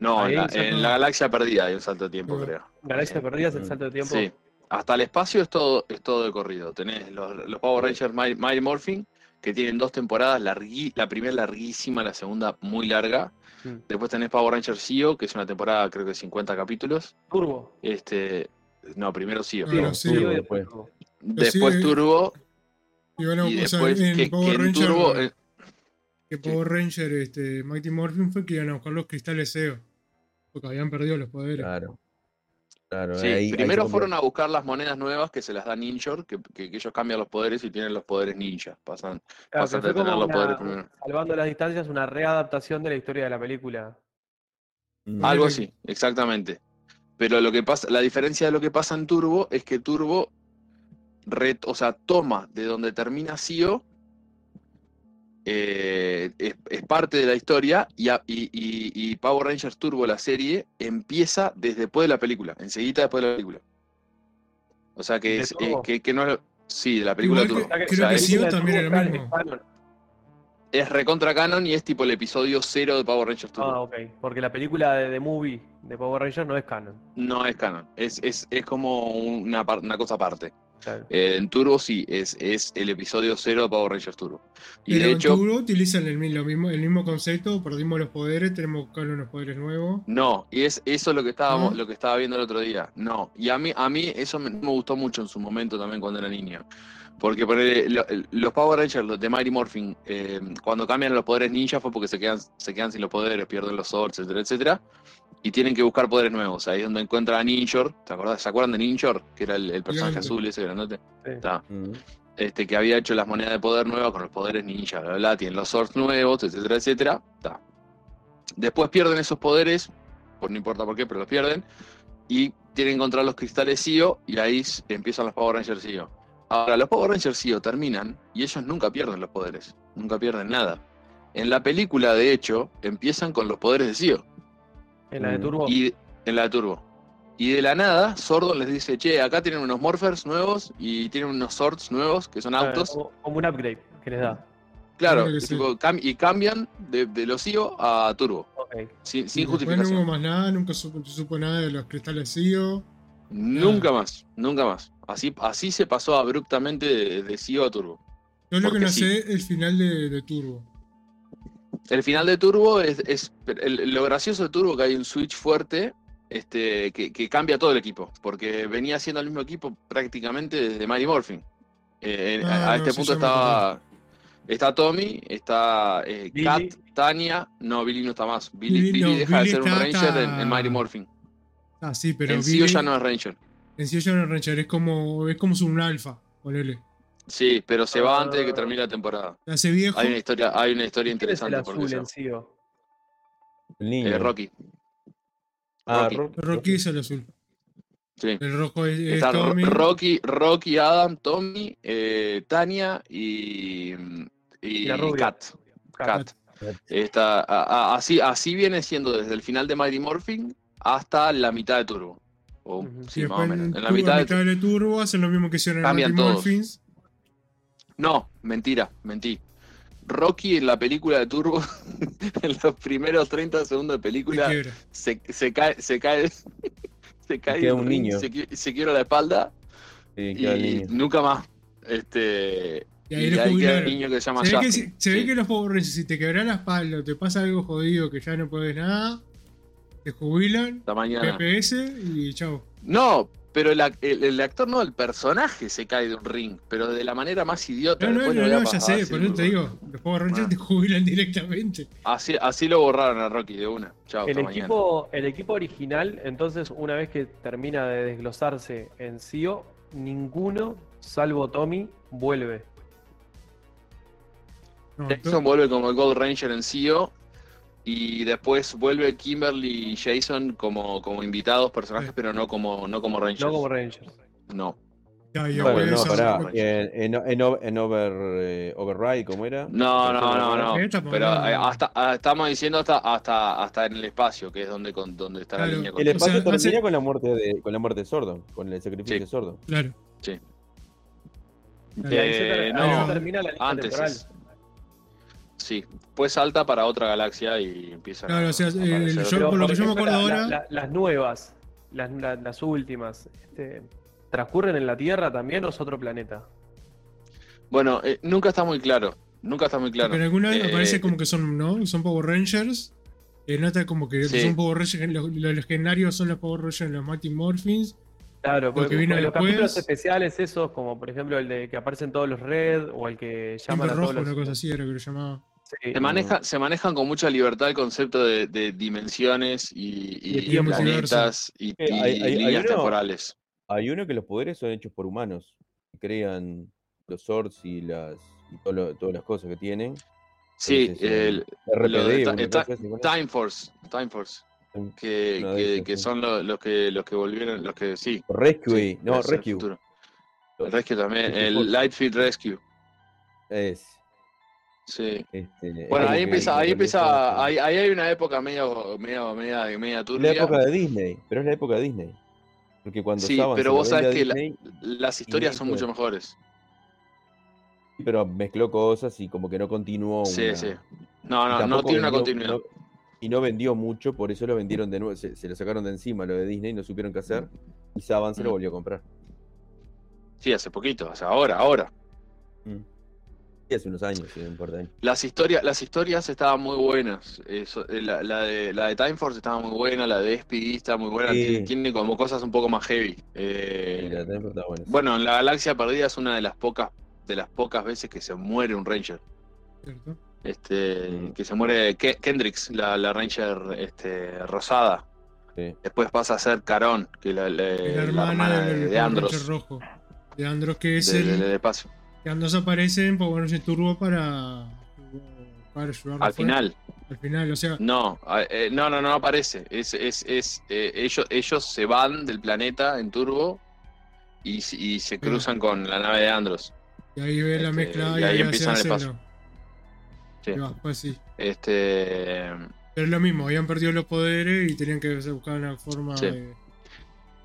No, en la, en galaxia perdida hay un salto de tiempo, Ah. creo. Galaxia perdida es el Mm. salto de tiempo. Sí, hasta el espacio es todo, es todo de corrido. Tenés los, los Power Rangers Mighty Mighty Morphin, que tienen dos temporadas, largui- la primera larguísima, la segunda muy larga. Mm. Después tenés Power Ranger Zio, que es una temporada creo que de 50 capítulos. Turbo. Este, no, primero. Claro, No, sí. Turbo y Turbo después después. Turbo. Después sí, Turbo Y bueno, y o sea, después en que, Power que Ranger, Turbo... eh, que Power Ranger este, Mighty Morphin fue que iban a buscar los cristales SEO. Porque habían perdido los poderes. Claro. Claro, Sí, ahí- ahí primero fueron a buscar las monedas nuevas que se las da Ninjor, que, que, que ellos cambian los poderes y tienen los poderes ninja. Pasan, Claro, pasan de tener los poderes primero. salvando las distancias, una readaptación de la historia de la película. Mm. Algo así, exactamente. Pero lo que pasa, la diferencia de lo que pasa en Turbo es que Turbo re- o sea, toma de donde termina Sio, eh, es, es parte de la historia y, a- y- y- y Power Rangers Turbo, la serie, empieza desde después de la película, enseguida después de la película. O sea que ¿De es, eh, que, que no es- Sí, de la película Igual Turbo. que- O sea, creo que la también era mismo. Es recontra canon y es tipo el episodio cero de Power Rangers Turbo. Ah, ok. Porque la película de, de movie de Power Rangers no es canon. No es canon, es, es, es como una, una cosa aparte. Claro. Eh, en Turbo sí, es, es el episodio cero de Power Rangers Turbo. Y Pero de en hecho, Turbo utilizan el, lo mismo, el mismo concepto, perdimos los poderes, tenemos que buscar unos poderes nuevos. no, y es eso es lo que estábamos, ¿No? lo que estaba viendo el otro día. No, y a mí, a mí eso me, me gustó mucho en su momento también cuando era niño. Porque lo- los Power Rangers, los de Mighty Morphin, eh, cuando cambian los poderes ninja fue porque se quedan, se quedan sin los poderes, pierden los swords, etcétera, etcétera. Y tienen que buscar poderes nuevos. Ahí es donde encuentran a Ninjor. ¿Te acordás? ¿Se acuerdan de Ninjor? Que era el, el personaje Gigante. azul ese grandote. Sí. Está. Mm. este, que había hecho las monedas de poder nuevas con los poderes ninja, bla, bla, bla, tienen los swords nuevos, etcétera, etcétera. ta. Después pierden esos poderes, pues no importa por qué, pero los pierden, y tienen que encontrar los cristales Sio, y ahí empiezan los Power Rangers Sio. Ahora, los Power Rangers Zio terminan y ellos nunca pierden los poderes, nunca pierden nada. En la película, de hecho, empiezan con los poderes de Zio. En la de. Turbo. Y en la de Turbo. Y de la nada, Sordon les dice, che, acá tienen unos Morphers nuevos y tienen unos Swords nuevos, que son autos. Como, como un upgrade que les da. Claro, y, sí. tipo, cam- y cambian de, de los IO a Turbo, sin, sin después no justificación. hubo más nada, nunca supo, supo nada de los cristales SIO. Nunca más, nunca más. Así, así se pasó abruptamente de, de CEO a Turbo. Yo lo que no sí. sé el final de, de Turbo. El final de Turbo es, es- el- lo gracioso de Turbo que hay un switch fuerte este, que, que cambia todo el equipo, porque venía siendo el mismo equipo prácticamente desde Mighty Morphin. Eh, en- Ah, a, a no, este sí, punto estaba está Tommy, está eh. Kat, Tania, no, Billy no está más. Billy, Billy Billy no, deja Billy de ser un Ranger en, en Mighty Morphin. Ah, sí, pero en Billy, CEO ya no es Ranger. en sí ya no es Ranger, es como, es como un alfa, ponele. Sí, pero se va antes de que Ah. termine la temporada. Se hace viejo. Hay una historia, hay una historia ¿Quién es el interesante por azul eso. El niño. Eh, Rocky. Ah, Rocky. Rocky. Rocky es el azul. Sí. El rojo es, es Está Ro- Tommy. Rocky, Rocky, Adam, Tommy, eh, Tania y, y, Y la rubia. Kat. Kat. Está, a- a- así, así viene siendo desde el final de Mighty Morphin hasta la mitad de Turbo. O, Ujú. sí, más o menos. en En la Turbo, mitad de, mitad de Turbo hacen lo mismo que hicieron en Cambian Mighty todos. Morphins. No, mentira, mentí. Rocky en la película de Turbo, en los primeros 30 segundos de película, se, se cae, se cae, se cae queda un ring, niño. se, se quiebra la espalda Sí, queda y niño. nunca más. Este, Y y ahí ahí, lo queda el niño que se llama Se ve, que, si- se ve Sí. que los Rangers, si te quebras la espalda o te pasa algo jodido que ya no podés nada, te jubilan, Esta mañana. PPS y chao. No, pero el, ac- el- el actor no, el personaje se cae de un ring, pero de la manera más idiota. No, no, no, no, ya sé, por eso te digo, los Power Rangers Ah. te jubilan directamente. Así, así lo borraron a Rocky de una. Chao, El mañana. equipo, el equipo original, entonces, una vez que termina de desglosarse en Sio, ninguno, salvo Tommy, vuelve. No, to- vuelve como el Gold Ranger en CEO y después vuelve Kimberly y Jason como, como invitados personajes, Sí. pero no como, no como Rangers. No como Rangers. No. ya, y Bueno, no, pará. En, en, en, over, eh, Override, ¿cómo era? No, no, no, no. Pero eh, hasta, ah, estamos diciendo hasta, hasta, hasta en el espacio, que es donde, con, donde está la línea. El O sea, espacio termina hace- con la muerte de con la muerte de Sordon, con el sacrificio Sí. de Sordon. Claro. Ter- Eh, no, se termina la línea antes temporal. es. Sí, pues salta para otra galaxia y empieza Claro, a, o sea, a el- yo- por lo que yo me acuerdo la- ahora- la- las nuevas, las, la- las últimas, este, ¿transcurren en la Tierra también o es otro planeta? Bueno, eh, nunca está muy claro. Nunca está muy claro. Pero alguna vez Eh, parece como que son, ¿no? Son Power Rangers. Eh, nota como que Sí. son Power Rangers, los, los legendarios son los Power Rangers, los Mighty Morphins. Claro, porque que vino los después- capítulos especiales esos, como por ejemplo el de que aparecen todos los Red o el que llaman a rojo, todos los... una cosa así era que lo llamaba. Sí. Se, maneja, se manejan con mucha libertad el concepto de, de dimensiones y, y- Y planetas y, Eh, hay- y hay- hay líneas uno- temporales. Hay uno que los poderes son hechos por humanos. que Crean los swords y las y todo lo- todas las cosas que tienen. Sí, el, RPD, lo de. Time Force, Time Force, que, que- son lo- los que los que volvieron, los que sí. Rescue, sí, no, el Rescue. El Rescue también, Rescue el. Lightfield Rescue. Es. Sí. Este, es Bueno, ahí empieza, ahí empieza, ahí, ahí hay una época medio, medio, media, media turbia. la época de Disney, pero es la época de Disney. Porque cuando Sí, pero vos sabés que la- Las historias son mucho mejores. pero mezcló cosas y como que no continuó. Sí, una- sí. No, no, no tampoco tiene una continuidad. no- y no vendió mucho, por eso lo vendieron de nuevo, se, se lo sacaron de encima lo de Disney, no supieron qué hacer. Y Saban se lo Mm. volvió a comprar. Sí, hace poquito, o sea, ahora, ahora. Y hace unos años, sí, no importa. ¿eh? Las historias, las historias estaban muy buenas. Eso, eh, la, la de, la de Time Force estaba muy buena, la de SPD está muy buena. Sí. Tiene, tiene como cosas un poco más heavy. Eh, Y la Time está buena. bueno, en la Galaxia Perdida es una de las pocas de las pocas veces que se muere un Ranger. ¿cierto? Este, que se muere Ke- Kendricks, la, la Ranger este, rosada. Sí. Después pasa a ser Carón, que la, hermana, de, Andros. Ranger rojo. De Andros, que es de- el. de- de paso. que Andros aparece en Power Rangers Turbo para. para Al final, Al final, o sea. no, eh, no, no, no aparece. Es, es, es, eh, ellos, ellos se van del planeta en turbo y, y se cruzan con la nave de Andros. Y ahí ves la Este, mezcla y ahí hace empiezan el paso. Sí. Pues sí. Este, Pero es lo mismo, habían perdido los poderes y tenían que buscar una forma Sí. de.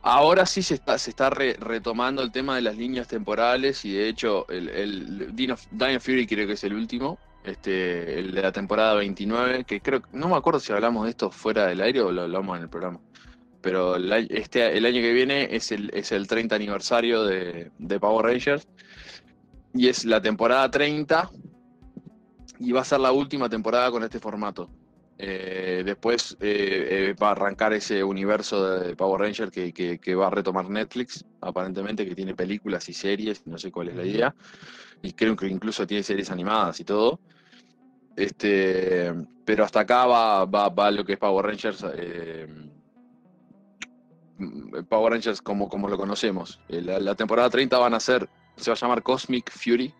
ahora sí se está, se está re- retomando el tema de las líneas temporales y de hecho el, el Dino, Dino Fury creo que es el último, este, el de la temporada 29, que creo, no me acuerdo si hablamos de esto fuera del aire o lo hablamos en el programa. Pero el, año- este, el año que viene es el, es el 30 aniversario de, de Power Rangers y es la temporada 30 y va a ser la última temporada con este formato. Eh, después eh, eh, va a arrancar ese universo de Power Ranger que, que- que va a retomar Netflix, aparentemente, que tiene películas y series, no sé cuál es la idea, y creo que incluso tiene series animadas y todo. Este, pero hasta acá va, va, va lo que es Power Rangers. Power Rangers como, como lo conocemos. La, la temporada 30 van a ser, se va a llamar Cosmic Fury,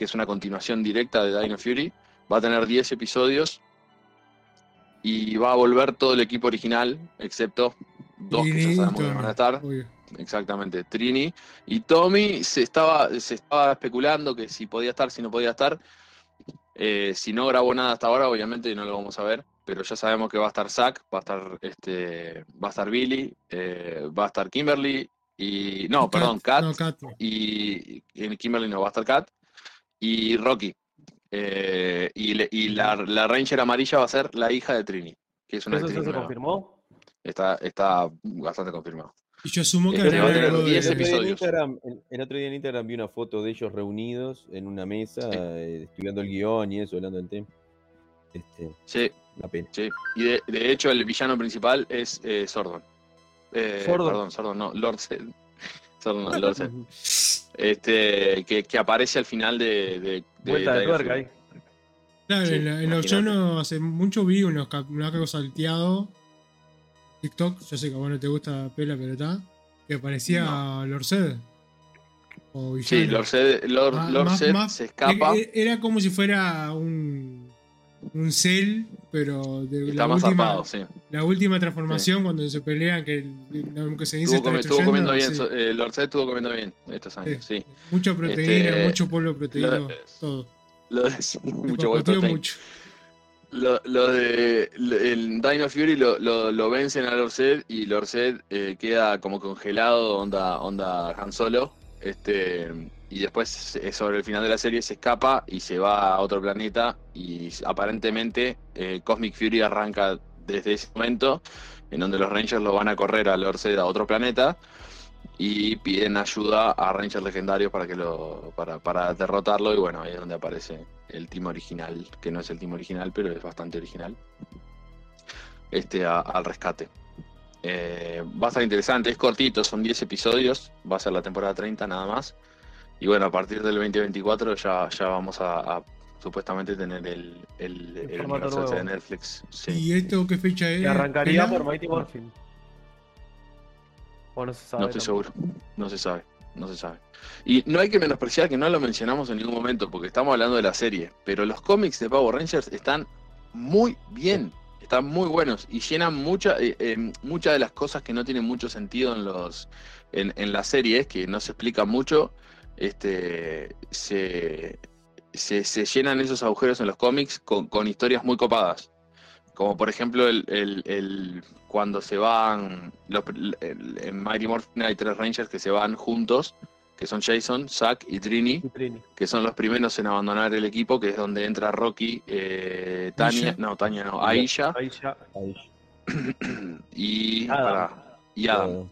que es una continuación directa de Dino Fury. Va a tener 10 episodios y va a volver todo el equipo original, excepto dos que ya sabemos que van a estar. obvio. Exactamente, Trini y Tommy se estaba, se estaba especulando que si podía estar, si no podía estar. Eh, si no grabó nada hasta ahora, obviamente no lo vamos a ver, pero ya sabemos que va a estar Zack, va a estar este, va a estar Billy, eh, va a estar Kimberly y no, Y perdón, Kat, No, Kat. no. y, y Kimberly no va a estar Kat y Rocky. Eh, y le- y la, la Ranger amarilla va a ser la hija de Trini, que es una ¿Eso se confirmó? Está, está bastante confirmado. Y yo asumo que Este harán va a tener algo de- 10 el, el, el otro día en Instagram vi una foto de ellos reunidos en una mesa, Sí. eh, estudiando el guion y eso, hablando del tema. Este, Sí, una pena. Sí, y de, de hecho el villano principal es eh, Sordon. Eh, Sordon. Perdón, Sordon, no, Lord. Sordon, no, Lord. Este, que, que aparece al final de... de, de Vuelta de tuerca ahí. Claro, Sí, en, los yo no hace mucho vi unos, unos algo salteado TikTok, yo sé que a vos no te gusta pela, pero está, que parecía Lord Zed. O Sí. Lord Más- más- más- se escapa, e- e- Era como si fuera un, un cel, pero de está la más última, zarpado, sí. la última transformación cuando se pelean, que, el- que se dice Estuvo, comi- estuvo comiendo bien, sí. eh, Lord Zed estuvo comiendo bien estos años, sí. Mucha proteína, Este, mucho polvo proteíno, lo- todo. Lo de- mucho mucho. Lo, lo de lo- el Dino Fury lo, lo, lo vencen a Lord Zed y Lord Zed eh, queda como congelado, onda, onda Han Solo. Este, y después eh, sobre el final de la serie se escapa y se va a otro planeta y aparentemente eh, Cosmic Fury arranca desde ese momento en donde los Rangers lo van a correr a Lord a otro planeta y piden ayuda a Rangers legendarios para que lo para, para derrotarlo y bueno, ahí es donde aparece el team original, que no es el team original, pero es bastante original. Este al rescate. Eh, va a estar interesante, es cortito, son 10 episodios, va a ser la temporada 30 nada más. Y bueno, a partir del 2024 ya, ya vamos a, a supuestamente tener el, el, el formato universo ese de. Netflix. Sí. ¿Y esto qué fecha es? Arrancaría por Mighty Morphin. O no se sabe. No estoy tampoco. seguro, no se sabe, no se sabe. Y no hay que menospreciar que no lo mencionamos en ningún momento, porque estamos hablando de la serie, pero los cómics de Power Rangers están muy bien, están muy buenos y llenan mucha, eh, eh, muchas de las cosas que no tienen mucho sentido en los en, en las series, que no se explica mucho, este se, se, se llenan esos agujeros en los cómics con, con historias muy copadas. Como por ejemplo el, el- el- cuando se van los, el- en Mighty Morphin hay tres Rangers que se van juntos, que son Jason, Zack y Trini, Y Trini. que son los primeros en abandonar el equipo, que es donde entra Rocky, eh, Tania, Aisha. no, Tania no, Aisha y, Adam. y Adam.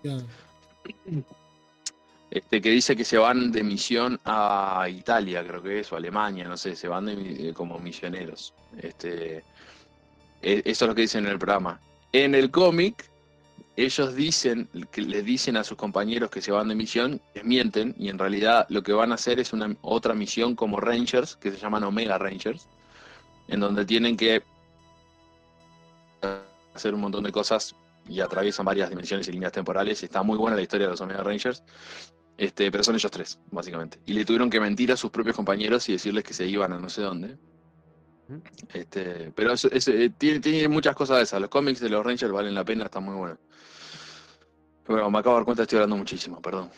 Este, que dice que se van de misión a Italia, creo que es, o Alemania, no sé, se van de eh, como misioneros. Este, e- eso es lo que dicen en el programa. En el cómic, ellos dicen, que le dicen a sus compañeros que se van de misión, les mienten, y en realidad lo que van a hacer es una otra misión como Rangers, que se llaman Omega Rangers, en donde tienen que hacer un montón de cosas y atraviesan varias dimensiones y líneas temporales. Está muy buena la historia de los Omega Rangers. Este, pero son ellos tres, básicamente. Y le tuvieron que mentir a sus propios compañeros y decirles que se iban a no sé dónde. Este, pero eh, tiene, tiene muchas cosas de esas. Los cómics de los Rangers valen la pena, están muy buenos. Pero me acabo de dar cuenta, estoy hablando muchísimo, perdón.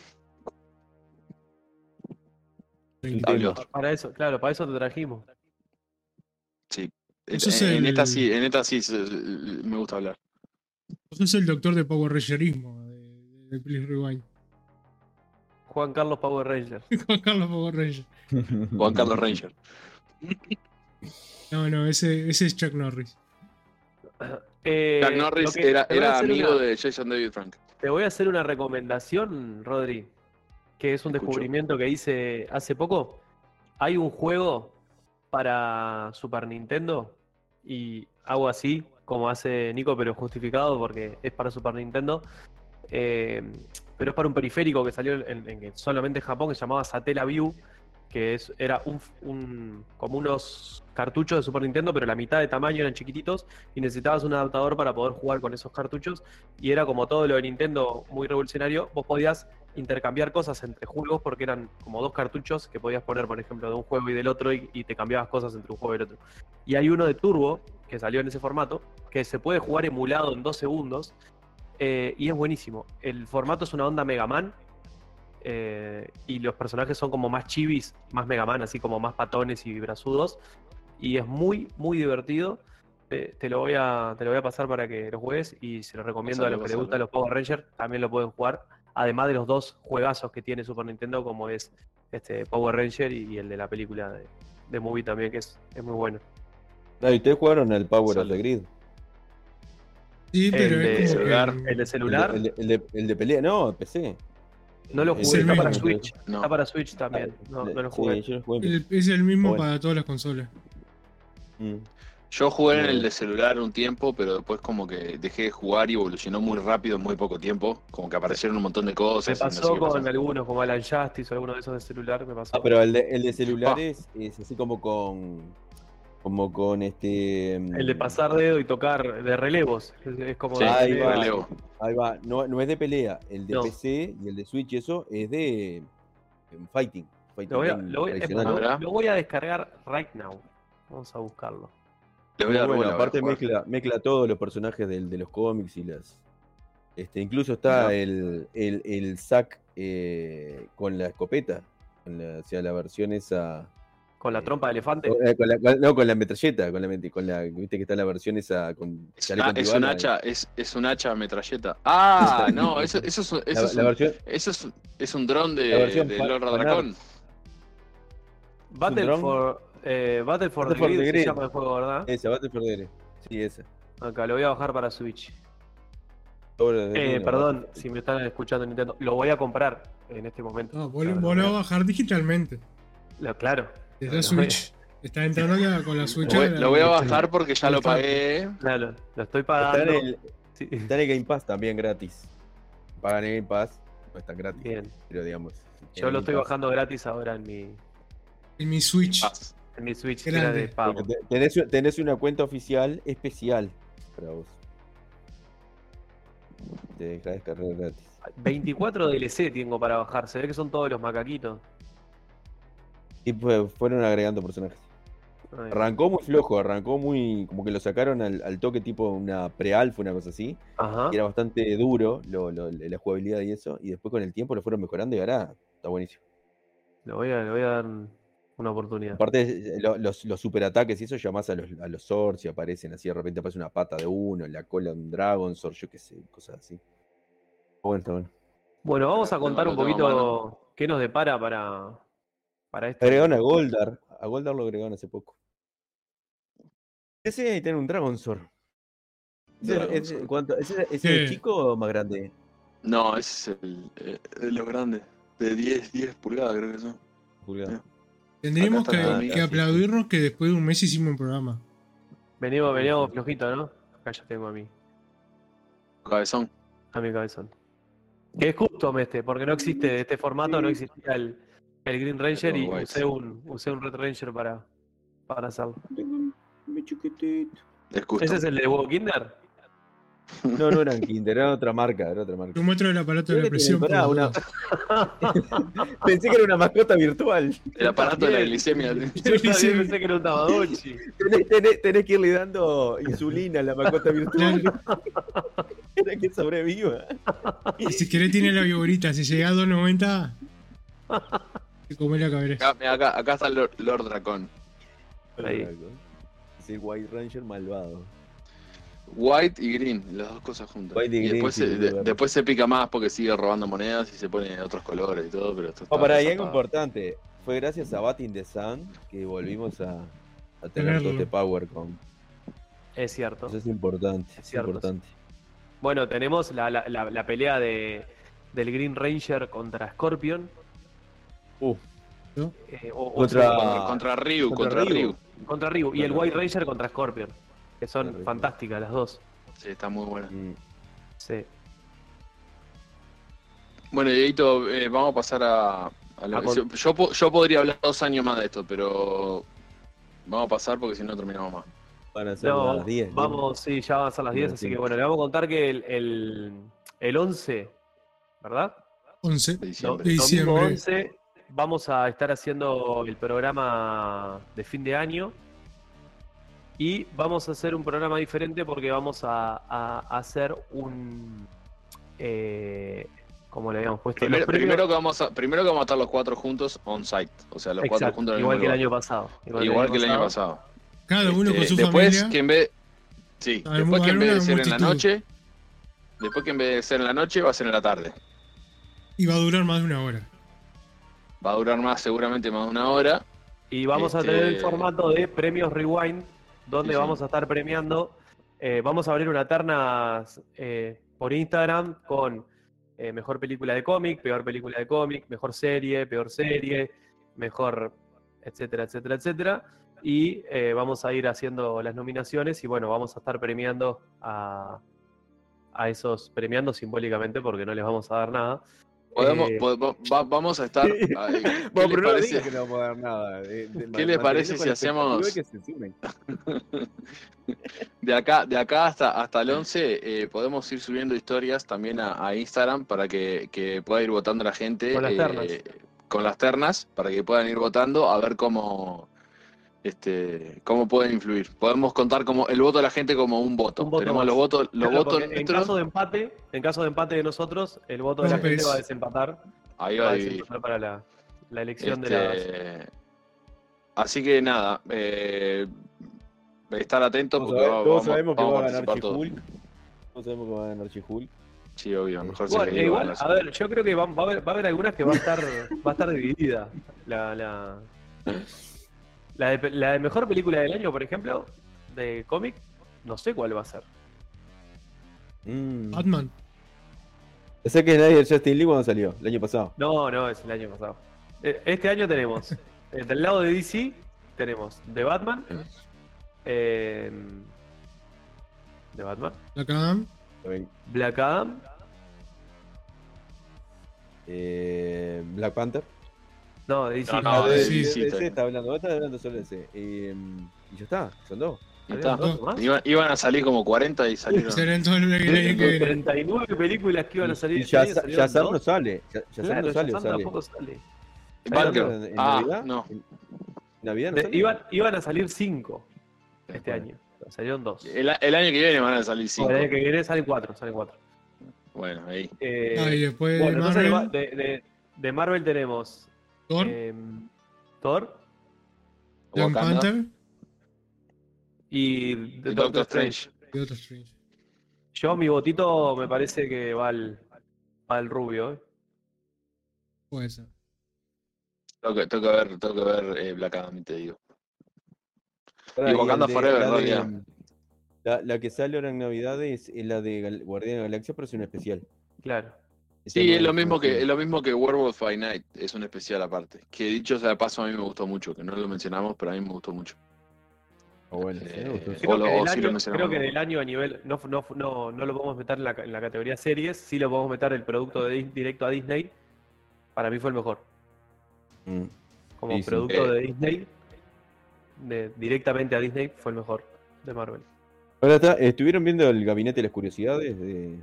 Para eso, claro, para eso te trajimos. Sí. En, esta sí, en esta sí me gusta hablar. Vos sos el doctor de Power Rangerismo de, de Please Rewind. Juan Carlos Power Ranger. Juan Carlos Power Ranger. Juan Carlos Ranger. No, no, ese, ese es Chuck Norris. Eh, Chuck Norris que- era, era amigo una- de Jason David Frank. Te voy a hacer una recomendación, Rodri, que es un Escucho. descubrimiento que hice hace poco. Hay un juego para Super Nintendo y hago así, como hace Nico, pero justificado porque es para Super Nintendo. Eh, pero es para un periférico que salió en, en- en solamente en Japón que se llamaba Satellaview, que era un, un- como unos cartuchos de Super Nintendo, pero la mitad de tamaño eran chiquititos y necesitabas un adaptador para poder jugar con esos cartuchos y era como todo lo de Nintendo muy revolucionario, vos podías intercambiar cosas entre juegos porque eran como dos cartuchos que podías poner, por ejemplo, de un juego y del otro y, y te cambiabas cosas entre un juego y el otro. Y hay uno de Turbo que salió en ese formato que se puede jugar emulado en dos segundos eh, y es buenísimo. El formato es una onda Mega Man eh, y los personajes son como más chivis, más Mega Man, así como más patones y brazudos y es muy, muy divertido. Eh, te, lo voy a, te lo voy a pasar para que lo juegues y se lo recomiendo a los que les gustan los Power Rangers, también lo pueden jugar. Además de los dos juegazos que tiene Super Nintendo, como es este Power Ranger y, el de la película de, de Movie también, que es, es muy bueno. Ah, ¿y ustedes jugaron el Power of the Grid? Sí, pero de es como celular, que. El de celular, El de, el de- el de pelea, no, PC. no lo jugué, está para. Switch. No. Está para Switch también, no, no lo Sí, jugué. yo lo jugué en el- es el mismo Bueno. para todas las consolas. Mm. Yo jugué en el de celular un tiempo, pero después como que dejé de jugar y evolucionó muy rápido en muy poco tiempo. Como que aparecieron un montón de Me cosas. no sé pasó con algunos, como Alan Justice o alguno de esos de celular, me pasó. Ah, pero el de, el de celulares es así como con. Como con este. El de pasar dedo y tocar de relevos. Es, como Sí, de Ahí va. relevo. Ahí va, no, no es de pelea. El de No. PC y el de Switch, eso es de. em, fighting. fighting Lo voy, a, descargar right now. Vamos a buscarlo. Le voy a dar Bueno, aparte mezcla, mezcla todos los personajes del- de los cómics y las. Este, incluso está el, el, el Zack eh, con la escopeta. Con la, o sea, la versión esa. Con la Eh, trompa de elefante. Eh, con la, con- no, con la metralleta, con la, con la, viste que está la versión esa con una- es un hacha, es, es un hacha metralleta. Ah, no, eso, eso es, un- eso La, es la un- versión, eso es, es un dron de, de Lord. Dracón. Battle for, eh, Battle for Battle the for Grid the se llama el juego, ¿verdad? esa, Battlefield Sí, esa. Acá, lo voy a bajar para Switch. Eh, no, perdón, si me están escuchando en Nintendo. Lo voy a comprar en este momento. No, vos, Lo- vos vas a bajar digitalmente. Lo- claro. La Switch. Está entrando ya con la Switch. Lo voy, a la- lo voy a bajar porque ya lo pagué. Claro, lo estoy Está pagando. en, el, Sí, está en el Game Pass también gratis. Pagan el Game Pass, no está gratis. Bien. Pero digamos. Yo lo estoy bajando gratis ahora en mi, En mi Switch. En mi Switch, que era de pago. Tenés, tenés una cuenta oficial especial para vos. Te deja descargar gratis. 24 DLC tengo para bajar. Se ve que son todos los macaquitos. Y pues fueron agregando personajes. Ay, Arrancó muy flojo, arrancó muy. como que lo sacaron al, al toque tipo una pre-alfa, una cosa así. Ajá. Y era bastante duro lo- lo- la jugabilidad y eso. Y después con el tiempo lo fueron mejorando y ahora está buenísimo. Le voy a, le voy a dar una oportunidad. Aparte, eh, lo- los, los superataques y eso llamás a los, a los swords y aparecen así, de repente aparece una pata de uno, la cola de un dragon sword, yo qué sé, cosas así. Está Bueno, está bueno. Bueno, vamos a Lo contar un poquito qué nos depara para, para este. Agregaron a Goldar, a Goldar lo agregaron hace poco. Ese tiene un dragon sword. Ese- Dragon ese- Sword. ¿cuánto- ¿Ese ese Sí. es chico o más grande? No, ese es el, eh, de los grandes. De 10, 10 pulgadas creo que son. Pulgada. Tendríamos que, aplaudirnos que después de un mes hicimos un programa. Venimos, veníamos flojito, ¿no? Acá ya tengo a mí, Cabezón. a mi cabezón. Que es custom este, porque no existe de este formato, no existía el, el Green Ranger y usé un, usé un Red Ranger para, para hacerlo. Mi chiquitito. Es. ¿Ese es el de Hugo Kinder? No, no eran Kinder, era otra marca, era otra marca. Yo muestro el aparato de la presión. pará, una-. Pensé que era una mascota virtual. El aparato de la glicemia. Yo también pensé que era un Tamagotchi. Tenés, tenés- tenés que irle dando insulina a la mascota virtual. Para que sobreviva. Y si querés tiene la vigorita. Si llega a 290, La cabeza. Acá, mira, acá, acá está Lord, Lord Dracon. Ahí. Es el White Ranger malvado. White y green, las dos cosas juntas. White y green, después, sí, se, es de- verdad. después se pica más porque sigue robando monedas y se pone de otros colores y todo, pero esto está No, para ahí algo importante. Fue gracias a Batting the Sun que volvimos a, a tener todo este power con. Es cierto. Eso es importante. Es cierto, importante. Bueno, tenemos la, la- la- la pelea de, del Green Ranger contra Scorpion. Uh, eh, o- o Contra- sea, Contra, contra Ryu, Contra contra, Ryu. Ryu. contra Ryu. Y el White. Ranger contra Scorpion. Que son fantásticas las dos. Sí, está muy buena. mm. Sí. Bueno, Dieguito, eh, vamos a pasar a. a lo- A con- yo, yo yo podría hablar dos años más de esto, pero. Vamos a pasar porque si no terminamos más. Van a ser No, las 10. ¿no? vamos, sí, ya van a ser las 10, Bien, así sí. que bueno, le vamos a contar que el, el, el 11, ¿verdad? 11. De diciembre. De domingo diciembre. 11 vamos a estar haciendo el programa de fin de año y vamos a hacer un programa diferente porque vamos a, a hacer un... Eh, como le habíamos puesto? Primero, primero que vamos a, primero que vamos a estar los cuatro juntos on site. O sea, los cuatro juntos en igual que el año pasado. Igual que el año pasado. Cada uno con Este, su después familia. que en vez sí, después que en vez de ser en la noche, después que en vez de ser en la noche va a ser en la tarde. Y va a durar más de una hora. Va a durar más, seguramente más de una hora. Y vamos a Este- tener el formato de premios Rewind, donde Sí, sí. vamos a estar premiando. eh, vamos a abrir una terna eh, por Instagram con eh, mejor película de cómic, peor película de cómic, mejor serie, peor serie, mejor, etcétera, etcétera, etcétera. Y vamos a ir haciendo las nominaciones y bueno, vamos a estar premiando a, a esos, premiando simbólicamente porque no les vamos a dar nada. Podemos, Eh, po- va- vamos a estar. ay, ¿Qué Bueno, les parece? digas que no vamos a dar nada. de- de- ¿Qué les parece si hacemos- que se. De acá, de acá hasta, hasta el 11 eh, podemos ir subiendo historias también a, a Instagram para que, que pueda ir votando la gente. Con las eh, ternas. con las ternas, para que puedan ir votando a ver cómo este cómo pueden influir. Podemos contar como el voto de la gente como un voto. Un voto Tenemos más. los votos, los Claro, votos en nuestros, caso de empate, en caso de empate de nosotros, el voto de la gente va a desempatar, ahí va va a a desempatar para la, la elección de las. Este, Así que nada, eh, estar atentos Todos porque va- todos vamos, sabemos que vamos va a a ganar. Chihul. Todos sabemos que va a ganar Chihul. Sí, obvio, mejor Igual, se igual, a ver, yo creo que va, va a haber, va a haber algunas que va a estar, va a estar dividida. La, la, la, de, la de mejor película del año, por ejemplo, de cómic, no sé cuál va a ser. Mm. Batman. Sé que nadie de Justin Lee cuando salió, el año pasado. No, no, es el año pasado. Eh, Este año tenemos, eh, del lado de DC, tenemos de Batman, eh, de Batman, La Adam. Black Adam, eh, Black Panther. No, de DC. No, no, de sí, DC, de está hablando, vos estás hablando solo de ese. Eh, y ya está, son dos. Y está. ¿Había dos más? Iban, a salir como 40 y salieron. Serán todo el que viene. 39 películas que iban a salir. Ya, salieron Shazam dos. no sale. Ya- Shazam Claro, no sale, sale. tampoco sale. ¿En, en Ah, Navidad? no. ¿En Navidad no sale? iban, iban a salir 5 este Bueno. año. Salieron 2. El, el año que viene van a salir 5. El año que viene salen 4. Salen cuatro. Bueno, ahí. Eh, Ah, y después bueno, Marvel. Ma- de, de- de Marvel tenemos Thor. eh, Thor Black Panther. y Doctor Strange. Doctor Strange. Yo, mi votito me parece que va al, va al rubio. ¿eh? Puede ser. Tengo que, tengo que ver, tengo que ver eh, Black Adam, te digo. Y Wakanda Forever, la en de- realidad. La, la que sale ahora en Navidad es, es la de Guardián de la Galaxia, pero es un especial. Claro. Sí, es lo mismo que es lo mismo que Werewolf by Night, es un especial aparte. Que dicho sea de paso a mí me gustó mucho, que no lo mencionamos, pero a mí me gustó mucho. Ah, bueno, Eh. Creo, O que, o del sí lo año, mencionamos, creo que del año a nivel. No, no, no, no lo podemos meter en la, en la categoría series, sí lo podemos meter el producto de, directo a Disney. Para mí fue el mejor. Mm. Como sí. producto Eh. de Disney, de, directamente a Disney, fue el mejor de Marvel. Ahora está, ¿estuvieron viendo el Gabinete de las Curiosidades? De...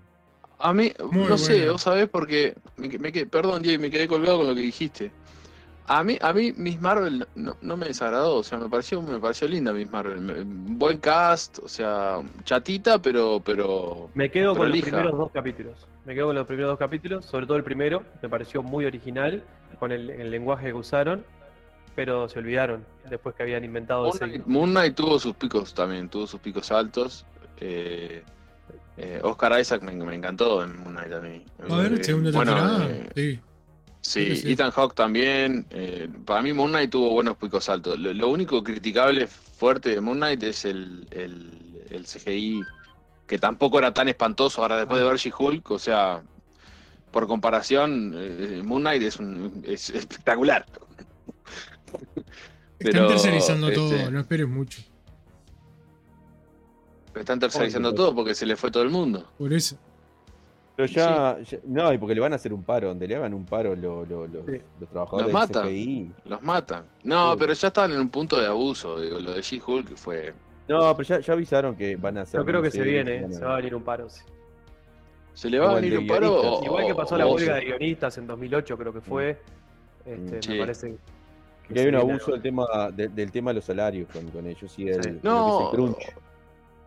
A mí, Muy no sé, vos sabés porque, me, me quedé- perdón Jay, me quedé colgado con lo que dijiste. A mí, a mí Miss Marvel no, no me desagradó, o sea, me pareció, me pareció linda Miss Marvel. Me- Buen cast, o sea, chatita, pero, pero Me quedo con los primeros dos capítulos. Me quedo con los primeros dos capítulos, sobre todo el primero, me pareció muy original con el, el lenguaje que usaron, pero se olvidaron después que habían inventado Moon ese. Knight, Moon Knight tuvo sus picos también, tuvo sus picos altos. Eh, eh, Oscar Isaac me, me encantó en Moon Knight a mí. A ver, segunda bueno, temporada. eh, sí. Sí, Sí, sí. Ethan Hawke también. eh, para mí Moon Knight tuvo buenos picos altos. Lo, lo único criticable fuerte de Moon Knight es el, el, el CGI, que tampoco era tan espantoso. Ahora después de ver She-Hulk, o sea, por comparación, eh, Moon Knight es, un, es espectacular. Están Pero, tercerizando este, todo, no esperes mucho. Están tercerizando todo porque se le fue todo el mundo. Por eso. Pero ya, ya- no, y porque le van a hacer un paro, donde le hagan un paro lo- lo- lo- Sí. los trabajadores Los matan. del CGI. Los matan. No, Sí. pero ya estaban en un punto de abuso. Digo, lo de She-Hulk fue. No, pero ya, ya avisaron que van a hacer. Yo creo que se viene, a- se va a venir un paro. sí. ¿Se le va a venir un paro? o- Igual que o- pasó la o- huelga de guionistas en 2008, creo que fue. Este, Sí. Me parece que Que hay un abuso del tema, de- del tema de los salarios con, con ellos y el, Sí. lo que es No, el crunch.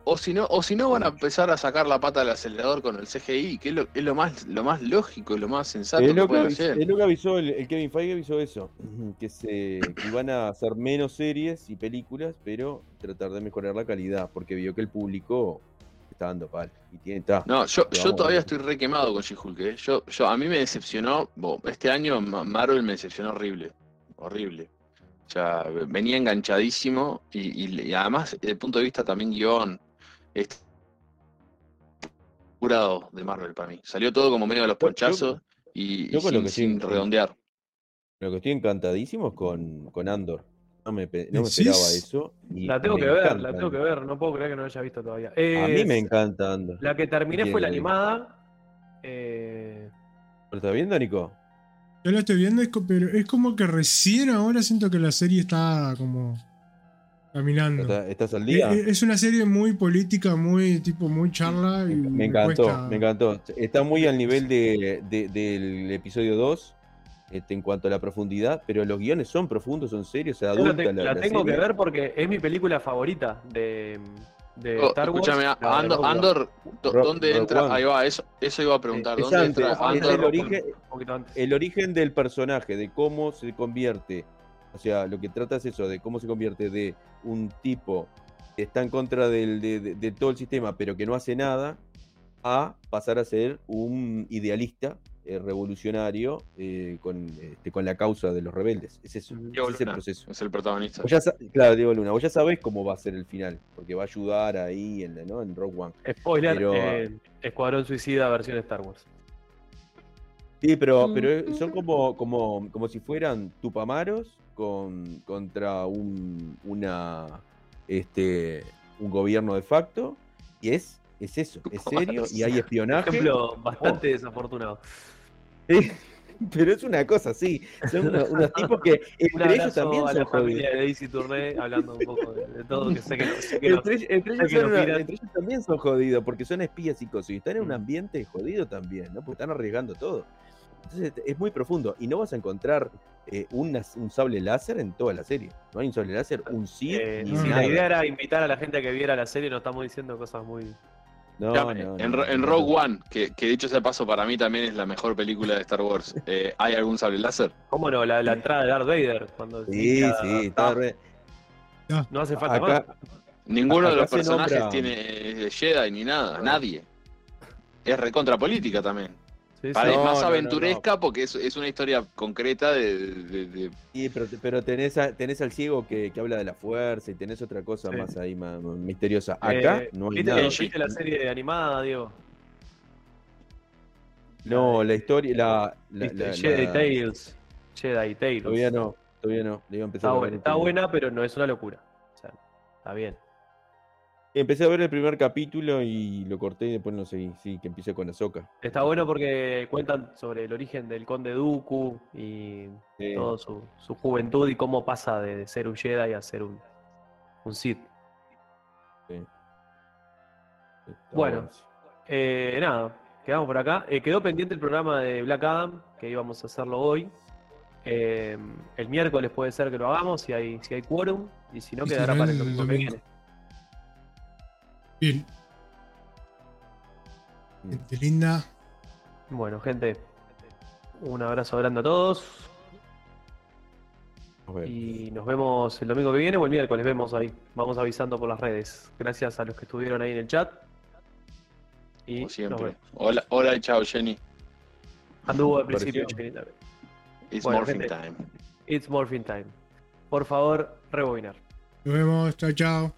O si no, o si no van a empezar a sacar la pata del acelerador con el CGI, que es lo, es lo más, lo más lógico, lo más sensato Es que lo que, hacer. es lo que avisó el, el Kevin Feige avisó eso, que se que iban a hacer menos series y películas, pero tratar de mejorar la calidad, porque vio que el público está dando pal y tiene está. No, yo, yo todavía ver. estoy re quemado con She-Hulk. ¿eh? Yo, yo, a mí me decepcionó, bo, este año Ma- Marvel me decepcionó horrible, horrible. O sea, venía enganchadísimo y, y- y además, desde el punto de vista también guion, este curado de Marvel para mí. Salió todo como medio de los yo- ponchazos y, y yo con lo sin, que redondear. Lo que estoy encantadísimo es con, con Andor. No me, esperaba eso. y La tengo que ver, encanta la tengo que ver, no puedo creer que no la haya visto todavía. A mí Es- me encanta Andor. La que terminé fue la animada. eh, ¿Lo estás viendo, Nico? Yo la estoy viendo, es pero es como que recién ahora siento que la serie está como caminando. ¿Estás, estás al Eh, día? eh, Es una serie muy política, muy tipo muy charla. Y Me encantó, cuesta- me encantó. Está muy al nivel de, de- del episodio 2 este, en cuanto a la profundidad, pero los guiones son profundos, son serios, se adulta te- la, la la tengo que ver porque es mi película favorita de, de Oh, Star Wars. escúchame, Andor. Andor, ¿dónde entra? One. Ahí va, eso, eso iba a preguntar. Es ¿Dónde antes, entra Andor? origen, el origen del personaje, de cómo se convierte, o sea, lo que trata es eso, de cómo se convierte de un tipo que está en contra del- de, de- de todo el sistema, pero que no hace nada, a pasar a ser un idealista eh, revolucionario eh, con, este, con la causa de los rebeldes. Es eso, Diego es Luna. proceso. Es el protagonista. Vos ya claro, Diego Luna, vos ya sabés cómo va a ser el final, porque va a ayudar ahí en, ¿no? en Rogue One. Spoiler, pero- eh, Escuadrón Suicida versión Star Wars. Sí, pero, pero es- son como, como, como si fueran tupamaros con, contra un, una, este, un gobierno de facto, y es, es eso, es serio, y hay espionaje. Ejemplo bastante desafortunado. Sí, pero es una cosa así, son unos, unos tipos que Un entre ellos también son jodidos. de Daisy Tourné hablando un poco de, de todo, que sé que no. Sé que no. Entre, ellos- entre ellos sé que son no una- opinan. entre ellos también son jodidos, porque son espías y cosas, y están en un Mm. ambiente jodido también, ¿no? Porque están arriesgando todo. Entonces es muy profundo, y no vas a encontrar eh, una- un sable láser en toda la serie. No hay un sable láser, un Sith, Eh, ni si nada. la idea era invitar a la gente a que viera la serie, no estamos diciendo cosas muy. No, Ya, no, en, no, Ro- en Rogue no. One, que, que dicho sea de paso, para mí también es la mejor película de Star Wars. eh, ¿Hay algún sable láser? ¿Cómo no? La, la entrada de Darth Vader. Cuando Sí, sí, está re- No hace falta Acá, más. Ninguno de los personajes nombra- tiene Jedi ni nada, nadie. Es recontra política también. Sí, Para- sí. es No, más no, no, aventuresca porque es, es una historia concreta de, de- de- sí, pero, pero tenés, a- tenés al ciego que, que habla de la fuerza y tenés otra cosa Sí. más ahí, más, más misteriosa. Acá Eh, no hay ¿viste, nada. ¿Viste la serie animada, Diego? No, la historia, la, la, Jedi la- Tales. Jedi Tales. Todavía no, todavía no. Le iba a empezar Está, a buena, está pero no es una locura. O sea, está bien. Empecé a ver el primer capítulo y lo corté y después no seguí. Sí, que empiece con Ahsoka. Está bueno porque cuentan sobre el origen del conde Dooku y Sí, toda su, su juventud y cómo pasa de ser un Jedi a ser un, un Sith. sí. Bueno. Eh, nada, quedamos por acá. Eh, quedó pendiente el programa de Black Adam, que íbamos a hacerlo hoy. Eh, el miércoles puede ser que lo hagamos si hay, si hay quórum y si no quedará para el domingo que viene. Bien. Gente linda. Bueno, gente, un abrazo grande a todos Nos vemos. y nos vemos el domingo que viene o el miércoles, vemos ahí. Vamos avisando por las redes. Gracias a los que estuvieron ahí en el chat. Y Como siempre. Hola, hola y chao, Jenny. Anduvo al principio. Jenny, también. It's Bueno, morphing gente. time. It's morphing time. Por favor, rebobinar. Nos vemos. Chao, chao.